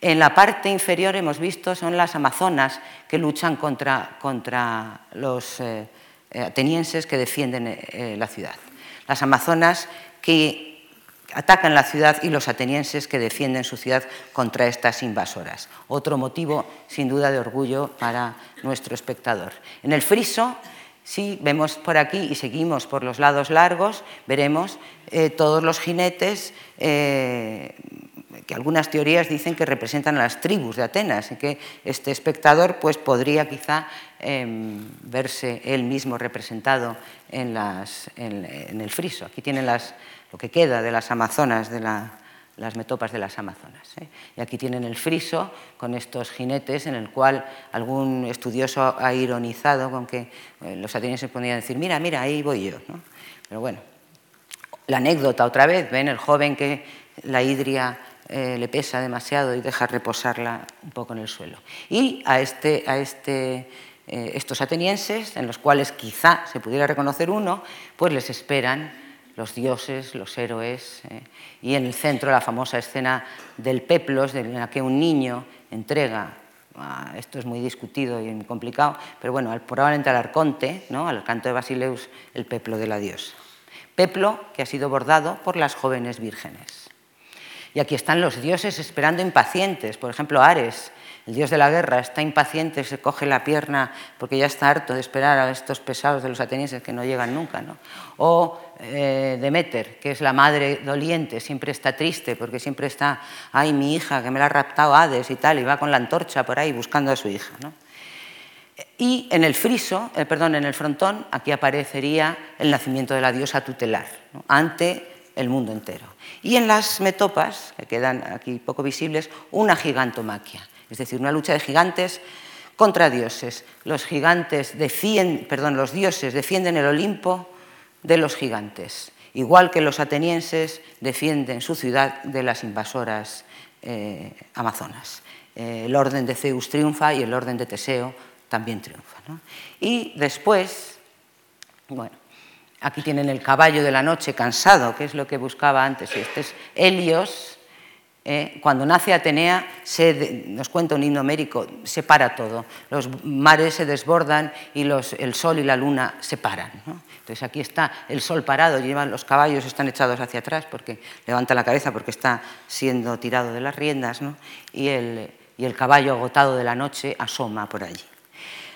En la parte inferior hemos visto son las amazonas que luchan contra, contra los eh, atenienses que defienden la ciudad. Las amazonas que atacan la ciudad y los atenienses que defienden su ciudad contra estas invasoras. Otro motivo, sin duda, de orgullo para nuestro espectador. En el friso, si vemos por aquí y seguimos por los lados largos, veremos eh, todos los jinetes eh, que algunas teorías dicen que representan a las tribus de Atenas y que este espectador pues, podría quizá em, verse él mismo representado en, el friso. Aquí tienen las, lo que queda de las Amazonas, de las metopas de las Amazonas. ¿eh? Y aquí tienen el friso con estos jinetes en el cual algún estudioso ha ironizado con que eh, los atenienses podían decir, mira, mira, ahí voy yo. Pero bueno, la anécdota otra vez, ven el joven que la hidria eh, le pesa demasiado y deja reposarla un poco en el suelo. Y a, este, a este, estos atenienses, en los cuales quizá se pudiera reconocer uno, pues les esperan los dioses, los héroes, eh, y en el centro la famosa escena del peplos, en la que un niño entrega, esto es muy discutido y muy complicado, pero bueno, probablemente al arconte, ¿no? al canto de Basileus, el peplo de la diosa. Peplo que ha sido bordado por las jóvenes vírgenes. Y aquí están los dioses esperando impacientes, por ejemplo, Ares, el dios de la guerra está impaciente, se coge la pierna porque ya está harto de esperar a estos pesados de los atenienses que no llegan nunca. ¿no? O eh, Demeter, que es la madre doliente, siempre está triste porque siempre está, ay, mi hija, que me la ha raptado Hades y tal, y va con la antorcha por ahí buscando a su hija. ¿no? Y en el friso, eh, perdón, en el frontón, aquí aparecería el nacimiento de la diosa tutelar, ante el mundo entero. Y en las metopas, que quedan aquí poco visibles, una gigantomaquia es decir, una lucha de gigantes contra dioses. Los gigantes defienden, perdón, los dioses defienden el Olimpo de los gigantes, igual que los atenienses defienden su ciudad de las invasoras eh, amazonas. Eh, el orden de Zeus triunfa y el orden de Teseo también triunfa. Y después, bueno, aquí tienen el caballo de la noche cansado, que es lo que buscaba antes. Este es Helios, ¿eh? cuando nace Atenea, nos cuenta un himno mérico, se para todo. Los mares se desbordan y el sol y la luna se paran. Entonces aquí está el sol parado, llevan, los caballos están echados hacia atrás porque levanta la cabeza porque está siendo tirado de las riendas y, el, caballo agotado de la noche asoma por allí.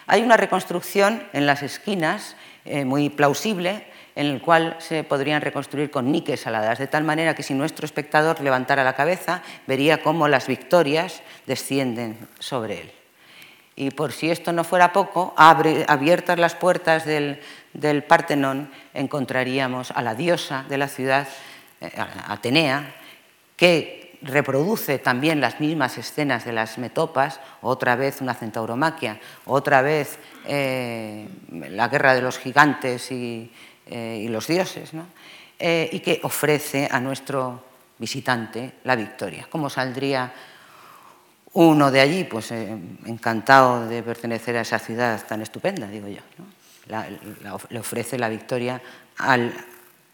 Hay una reconstrucción en las esquinas eh, muy plausible en el cual se podrían reconstruir con niques aladas, de tal manera que si nuestro espectador levantara la cabeza, vería cómo las victorias descienden sobre él. Y por si esto no fuera poco, abiertas las puertas del, Partenón, encontraríamos a la diosa de la ciudad, eh, Atenea, que reproduce también las mismas escenas de las metopas, otra vez una centauromaquia, otra vez eh, la guerra de los gigantes y, eh, y los dioses, eh, y que ofrece a nuestro visitante la victoria. ¿Cómo saldría uno de allí? Pues eh, encantado de pertenecer a esa ciudad tan estupenda, digo yo. le ofrece la victoria al,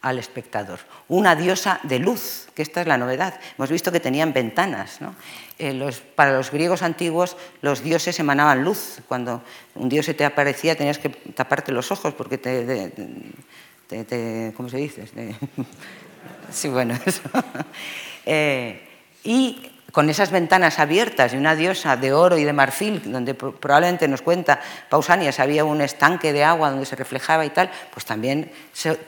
al espectador. Una diosa de luz, que esta es la novedad. Hemos visto que tenían ventanas. para los griegos antiguos los dioses emanaban luz. Cuando un dios se te aparecía tenías que taparte los ojos porque te, ¿cómo se dice? sí, bueno, eso. Eh, y con esas ventanas abiertas y una diosa de oro y de marfil, donde probablemente nos cuenta Pausanias había un estanque de agua donde se reflejaba y tal, pues también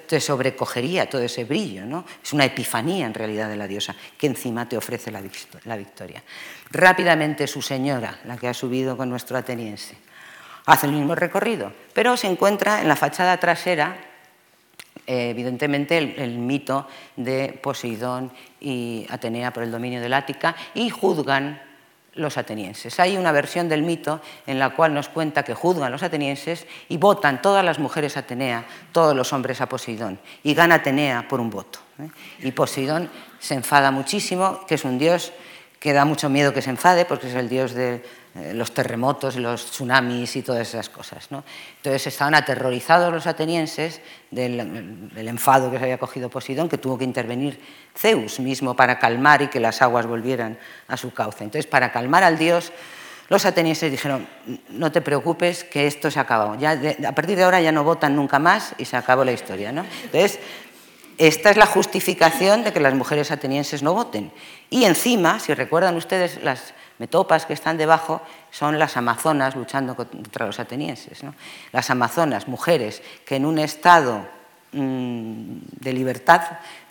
te sobrecogería todo ese brillo. ¿no? Es una epifanía en realidad de la diosa, que encima te ofrece la victoria. Rápidamente su señora, la que ha subido con nuestro ateniense, hace el mismo recorrido, pero se encuentra en la fachada trasera eh, evidentemente el, mito de Poseidón y Atenea por el dominio del Ática y juzgan los atenienses. Hay una versión del mito en la cual nos cuenta que juzgan los atenienses y votan todas las mujeres a Atenea, todos los hombres a Poseidón, y gana Atenea por un voto. ¿eh? Y Poseidón se enfada muchísimo, que es un dios que da mucho miedo que se enfade, porque es el dios de los terremotos, los tsunamis y todas esas cosas. ¿no? Entonces estaban aterrorizados los atenienses del, del, enfado que se había cogido Posidón, que tuvo que intervenir Zeus mismo para calmar y que las aguas volvieran a su cauce. Entonces, para calmar al dios, los atenienses dijeron, no te preocupes, que esto se ha acabado. Ya a partir de ahora ya no votan nunca más y se acabó la historia. ¿no? Entonces, esta es la justificación de que las mujeres atenienses no voten. Y encima, si recuerdan ustedes, las metopas que están debajo son las amazonas luchando contra los atenienses. Las amazonas, mujeres que en un estado mmm, de libertad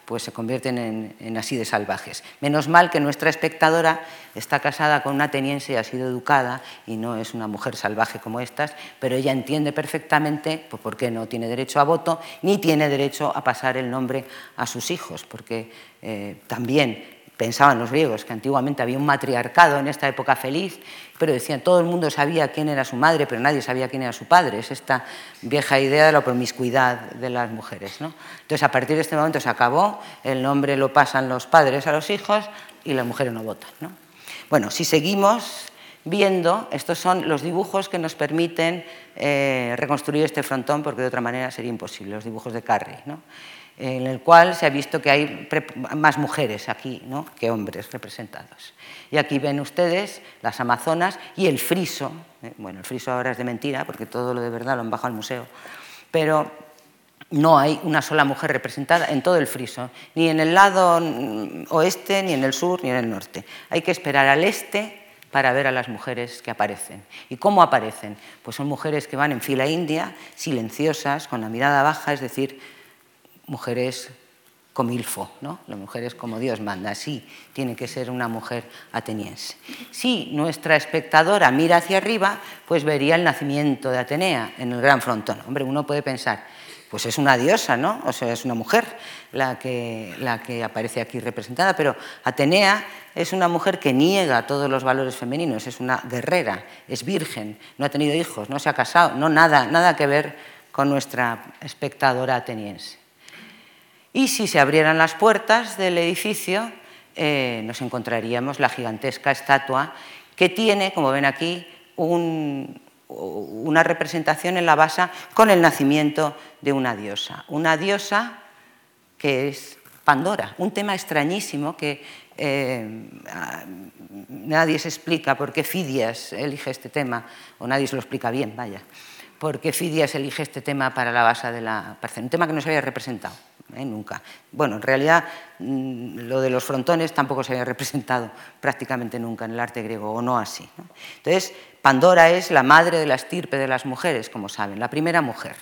pues se convierten en, así de salvajes. Menos mal que nuestra espectadora está casada con una ateniense y ha sido educada y no es una mujer salvaje como estas, pero ella entiende perfectamente pues, por qué no tiene derecho a voto ni tiene derecho a pasar el nombre a sus hijos, porque eh, también pensaban los griegos que antiguamente había un matriarcado en esta época feliz, pero decían todo el mundo sabía quién era su madre, pero nadie sabía quién era su padre. Es esta vieja idea de la promiscuidad de las mujeres. ¿no? Entonces, a partir de este momento se acabó, el nombre lo pasan los padres a los hijos y las mujeres no votan. ¿no? Bueno, si seguimos viendo, estos son los dibujos que nos permiten eh, reconstruir este frontón, porque de otra manera sería imposible, los dibujos de Carri. ¿no? En el cual se ha visto que hay más mujeres aquí que hombres representados. Y aquí ven ustedes las amazonas y el friso. ¿eh? Bueno, el friso ahora es de mentira, porque todo lo de verdad lo han bajado al museo. Pero no hay una sola mujer representada en todo el friso, ni en el lado oeste, ni en el sur, ni en el norte. Hay que esperar al este para ver a las mujeres que aparecen. ¿Y cómo aparecen? Pues son mujeres que van en fila india, silenciosas, con la mirada baja, es decir, mujeres como ilfo, ¿no? las mujeres como Dios manda. Así tiene que ser una mujer ateniense. Si nuestra espectadora mira hacia arriba, pues vería el nacimiento de Atenea en el gran frontón. Hombre, uno puede pensar, pues es una diosa, ¿no? O sea, es una mujer la que, la que aparece aquí representada, pero Atenea es una mujer que niega todos los valores femeninos, es una guerrera, es virgen, no ha tenido hijos, no se ha casado, no nada, nada que ver con nuestra espectadora ateniense. Y si se abrieran las puertas del edificio, eh, nos encontraríamos la gigantesca estatua que tiene, como ven aquí, una representación en la base con el nacimiento de una diosa. Una diosa que es Pandora, un tema extrañísimo que eh, nadie se explica por qué Fidias elige este tema, o nadie se lo explica bien, vaya, por qué Fidias elige este tema para la base de la un tema que no se había representado. ¿Eh? nunca. Bueno, en realidad mm, lo de los frontones tampoco se había representado prácticamente nunca en el arte griego, o no así. Entonces, Pandora es la madre de la estirpe de las mujeres, como saben, la primera mujer.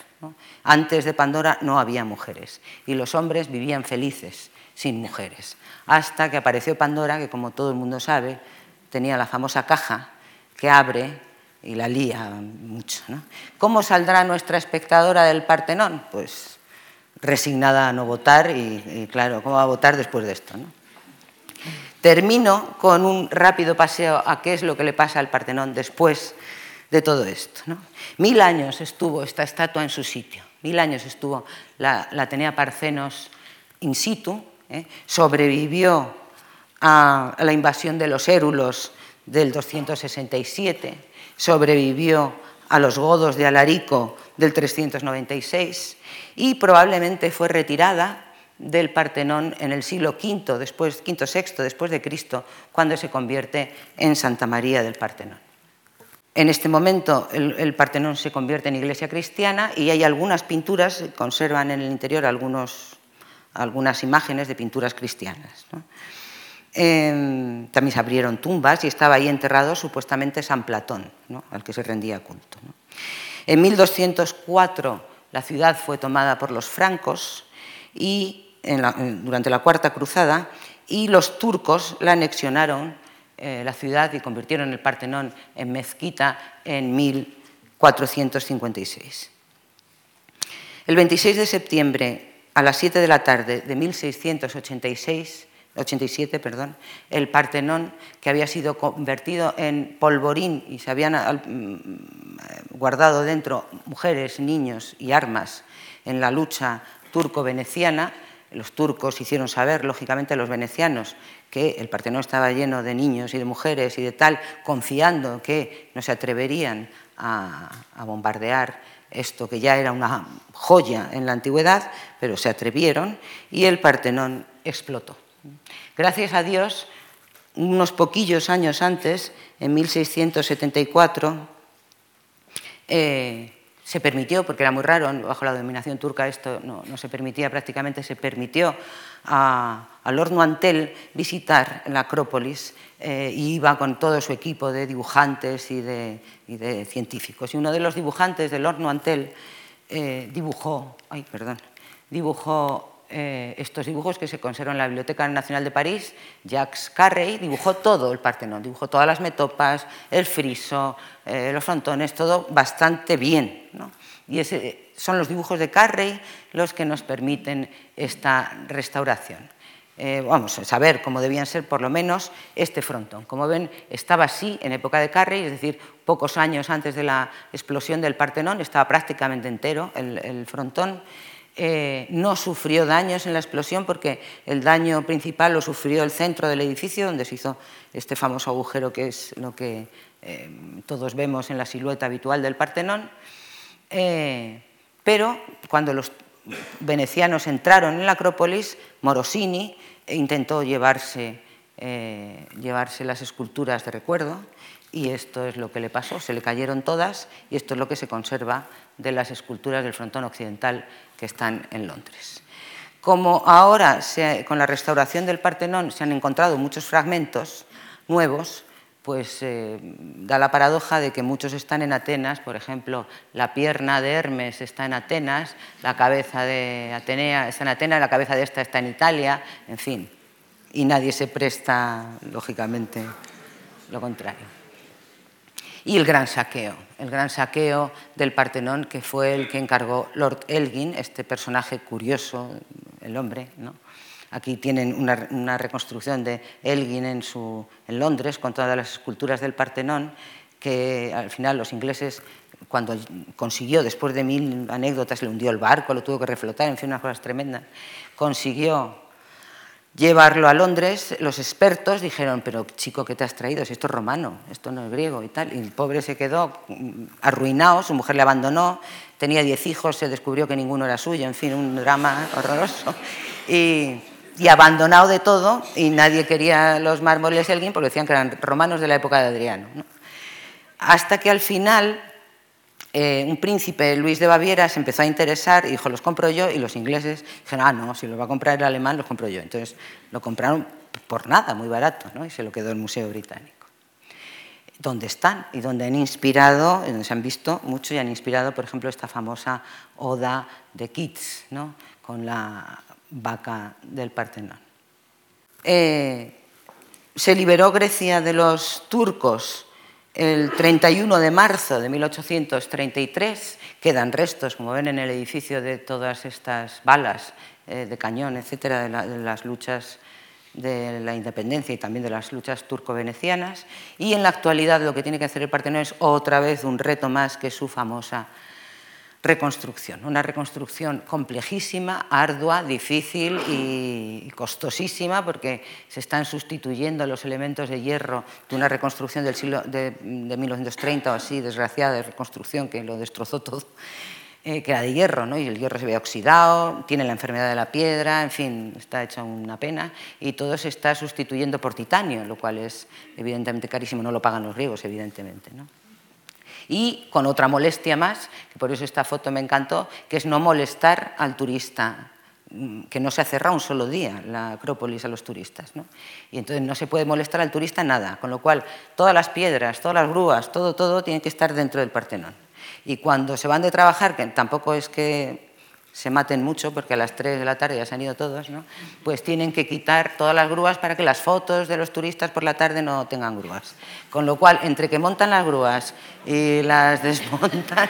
Antes de Pandora no había mujeres y los hombres vivían felices sin mujeres, hasta que apareció Pandora, que como todo el mundo sabe, tenía la famosa caja que abre y la lía mucho. ¿Cómo saldrá nuestra espectadora del Partenón? Pues resignada a no votar y, claro, ¿cómo va a votar después de esto? Termino con un rápido paseo a qué es lo que le pasa al Partenón después de todo esto. Mil años estuvo esta estatua en su sitio, mil años estuvo la, Atenea Parcenos in situ, ¿eh? sobrevivió a la invasión de los érulos del 267, sobrevivió a los godos de Alarico del 396 y probablemente fue retirada del Partenón en el siglo V, después, V VI después de Cristo, cuando se convierte en Santa María del Partenón. En este momento el, Partenón se convierte en iglesia cristiana y hay algunas pinturas, conservan en el interior algunas imágenes de pinturas cristianas. Em, también se abrieron tumbas y estaba ahí enterrado supuestamente San Platón, al que se rendía culto. En 1204 la ciudad fue tomada por los francos y durante la Cuarta Cruzada y los turcos la anexionaron eh, la ciudad y convirtieron el Partenón en mezquita en 1456. El 26 de septiembre a las 7 de la tarde de 1686 87, perdón, el Partenón, que había sido convertido en polvorín y se habían mm, guardado dentro mujeres, niños y armas en la lucha turco-veneciana, los turcos hicieron saber, lógicamente, a los venecianos que el Partenón estaba lleno de niños y de mujeres y de tal, confiando que no se atreverían a, bombardear esto que ya era una joya en la antigüedad, pero se atrevieron y el Partenón explotó. Gracias a Dios, unos poquillos años antes, en 1674, eh, se permitió, porque era muy raro, bajo la dominación turca esto no, se permitía prácticamente, se permitió a, Lord Noantel visitar la Acrópolis eh, y iba con todo su equipo de dibujantes y de, científicos. Y uno de los dibujantes de Lord Noantel eh, dibujó, ay, perdón, dibujó eh, estos dibujos que se conservan en la Biblioteca Nacional de París, Jacques Carrey dibujó todo el Partenón, dibujó todas las metopas, el friso, eh, los frontones, todo bastante bien. Y ese, son los dibujos de Carrey los que nos permiten esta restauración. Eh, vamos a saber cómo debían ser por lo menos este frontón. Como ven, estaba así en época de Carrey, es decir, pocos años antes de la explosión del Partenón, estaba prácticamente entero el frontón. Eh, no sufrió daños en la explosión porque el daño principal lo sufrió el centro del edificio, donde se hizo este famoso agujero que es lo que eh, todos vemos en la silueta habitual del Partenón. Eh, pero cuando los venecianos entraron en la Acrópolis, Morosini intentó llevarse, llevarse las esculturas de recuerdo y esto es lo que le pasó, se le cayeron todas y esto es lo que se conserva de las esculturas del frontón occidental que están en Londres. Como ahora, con la restauración del Partenón, se han encontrado muchos fragmentos nuevos, pues eh, da la paradoja de que muchos están en Atenas, por ejemplo, la pierna de Hermes está en Atenas, la cabeza de Atenea está en Atenas, la cabeza de esta está en Italia, en fin, y nadie se presta, lógicamente, lo contrario y el gran saqueo, el gran saqueo del Partenón, que fue el que encargó Lord Elgin, este personaje curioso, el hombre. ¿no? Aquí tienen una, reconstrucción de Elgin en Londres con todas las esculturas del Partenón, que al final los ingleses cuando consiguió, después de mil anécdotas, le hundió el barco, lo tuvo que reflotar, en fin, unas cosas tremendas, consiguió llevarlo a Londres, los expertos dijeron, pero chico, ¿qué te has traído? Si esto es romano, esto no es griego y tal. Y el pobre se quedó arruinado, su mujer le abandonó, tenía diez hijos, se descubrió que ninguno era suyo, en fin, un drama horroroso. Y, abandonado de todo, y nadie quería los mármoles de alguien porque decían que eran romanos de la época de Adriano. Hasta que al final eh, un príncipe, Luis de Baviera, se empezó a interesar y dijo, los compro yo, y los ingleses dijeron, ah, no, si lo va a comprar el alemán, los compro yo. Entonces lo compraron por nada, muy barato, ¿no? y se lo quedó el Museo Británico. ¿Dónde están? Y donde han inspirado, donde se han visto mucho y han inspirado, por ejemplo, esta famosa oda de Keats, ¿no? con la vaca del Partenón. Eh, se liberó Grecia de los turcos el 31 de marzo de 1833 quedan restos, como ven en el edificio, de todas estas balas eh, de cañón, etcétera, de, las luchas de la independencia y también de las luchas turco-venecianas. Y en la actualidad lo que tiene que hacer el Partenón es otra vez un reto más que su famosa reconstrucción, una reconstrucción complejísima, ardua, difícil y costosísima porque se están sustituyendo los elementos de hierro de una reconstrucción del siglo de, 1930 o así, desgraciada de reconstrucción que lo destrozó todo, eh, que era de hierro, ¿no? y el hierro se ve oxidado, tiene la enfermedad de la piedra, en fin, está hecha una pena, y todo se está sustituyendo por titanio, lo cual es evidentemente carísimo, no lo pagan los griegos, evidentemente. ¿no? Y con otra molestia más, que por eso esta foto me encantó, que es no molestar al turista, mm, que no se ha cerrado un solo día la Acrópolis a los turistas. ¿no? Y entonces no se puede molestar al turista nada, con lo cual todas las piedras, todas las grúas, todo, todo tiene que estar dentro del Partenón. Y cuando se van de trabajar, que tampoco es que se maten mucho porque a las 3 de la tarde ya se han ido todos, ¿no? pues tienen que quitar todas las grúas para que las fotos de los turistas por la tarde no tengan grúas. Con lo cual, entre que montan las grúas y las desmontan,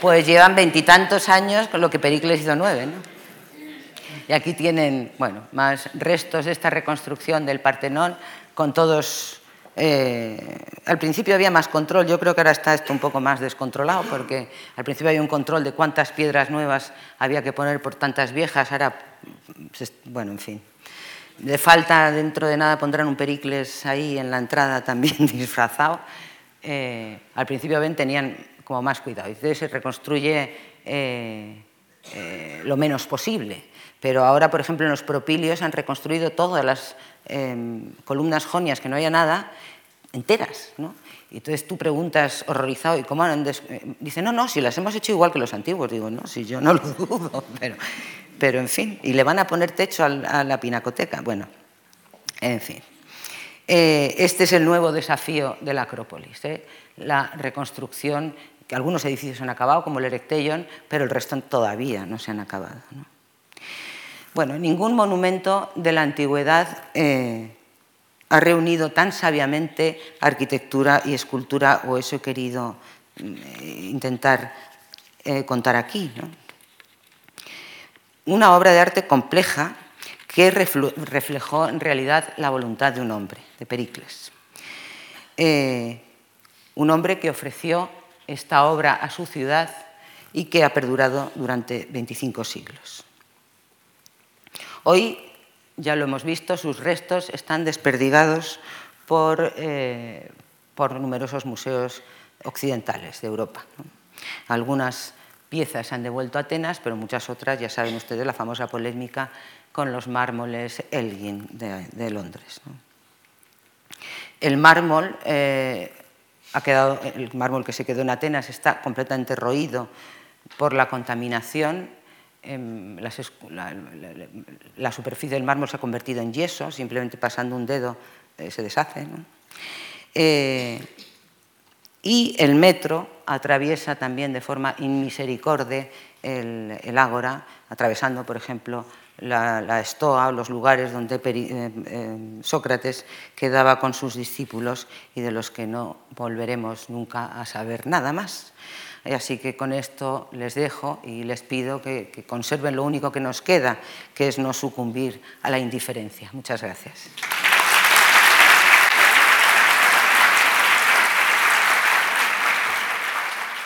pues llevan veintitantos años, con lo que Pericles hizo nueve. ¿no? Y aquí tienen bueno, más restos de esta reconstrucción del Partenón con todos eh, al principio había más control, yo creo que ahora está esto un poco más descontrolado, porque al principio había un control de cuántas piedras nuevas había que poner por tantas viejas, ahora, bueno, en fin. De falta, dentro de nada pondrán un Pericles ahí en la entrada también disfrazado. Eh, al principio ven, tenían como más cuidado, y se reconstruye eh, lo menos posible. Pero ahora, por ejemplo, en los propilios han reconstruido todas las Em, columnas jonias que no había nada, enteras. ¿no? Y entonces tú preguntas horrorizado, ¿y cómo han eh, Dice, no, no, si las hemos hecho igual que los antiguos. Digo, no, si yo no lo dudo, pero, en fin. Y le van a poner techo a la pinacoteca. Bueno, en fin. Eh, este es el nuevo desafío de la Acrópolis, ¿eh? la reconstrucción, que algunos edificios han acabado, como el Erecteion, pero el resto todavía no se han acabado. Bueno, ningún monumento de la antigüedad eh, ha reunido tan sabiamente arquitectura y escultura, o eso he querido eh, intentar eh, contar aquí. Una obra de arte compleja que reflejó en realidad la voluntad de un hombre, de Pericles. un hombre que ofreció esta obra a su ciudad y que ha perdurado durante 25 siglos. Hoy, ya lo hemos visto, sus restos están desperdigados eh, por, numerosos museos occidentales de Europa. Algunas piezas se han devuelto a Atenas, pero muchas otras, ya saben ustedes, la famosa polémica con los mármoles Elgin de, Londres. El mármol, eh, ha quedado, el mármol que se quedó en Atenas está completamente roído por la contaminación Em, la, superficie del mármol se ha convertido en yeso, simplemente pasando un dedo eh, se deshace. Eh, y el metro atraviesa también de forma inmisericorde el, ágora, atravesando, por ejemplo, la, estoa o los lugares donde eh, Sócrates quedaba con sus discípulos y de los que no volveremos nunca a saber nada más. Así que con esto les dejo y les pido que, conserven lo único que nos queda, que es no sucumbir a la indiferencia. Muchas gracias.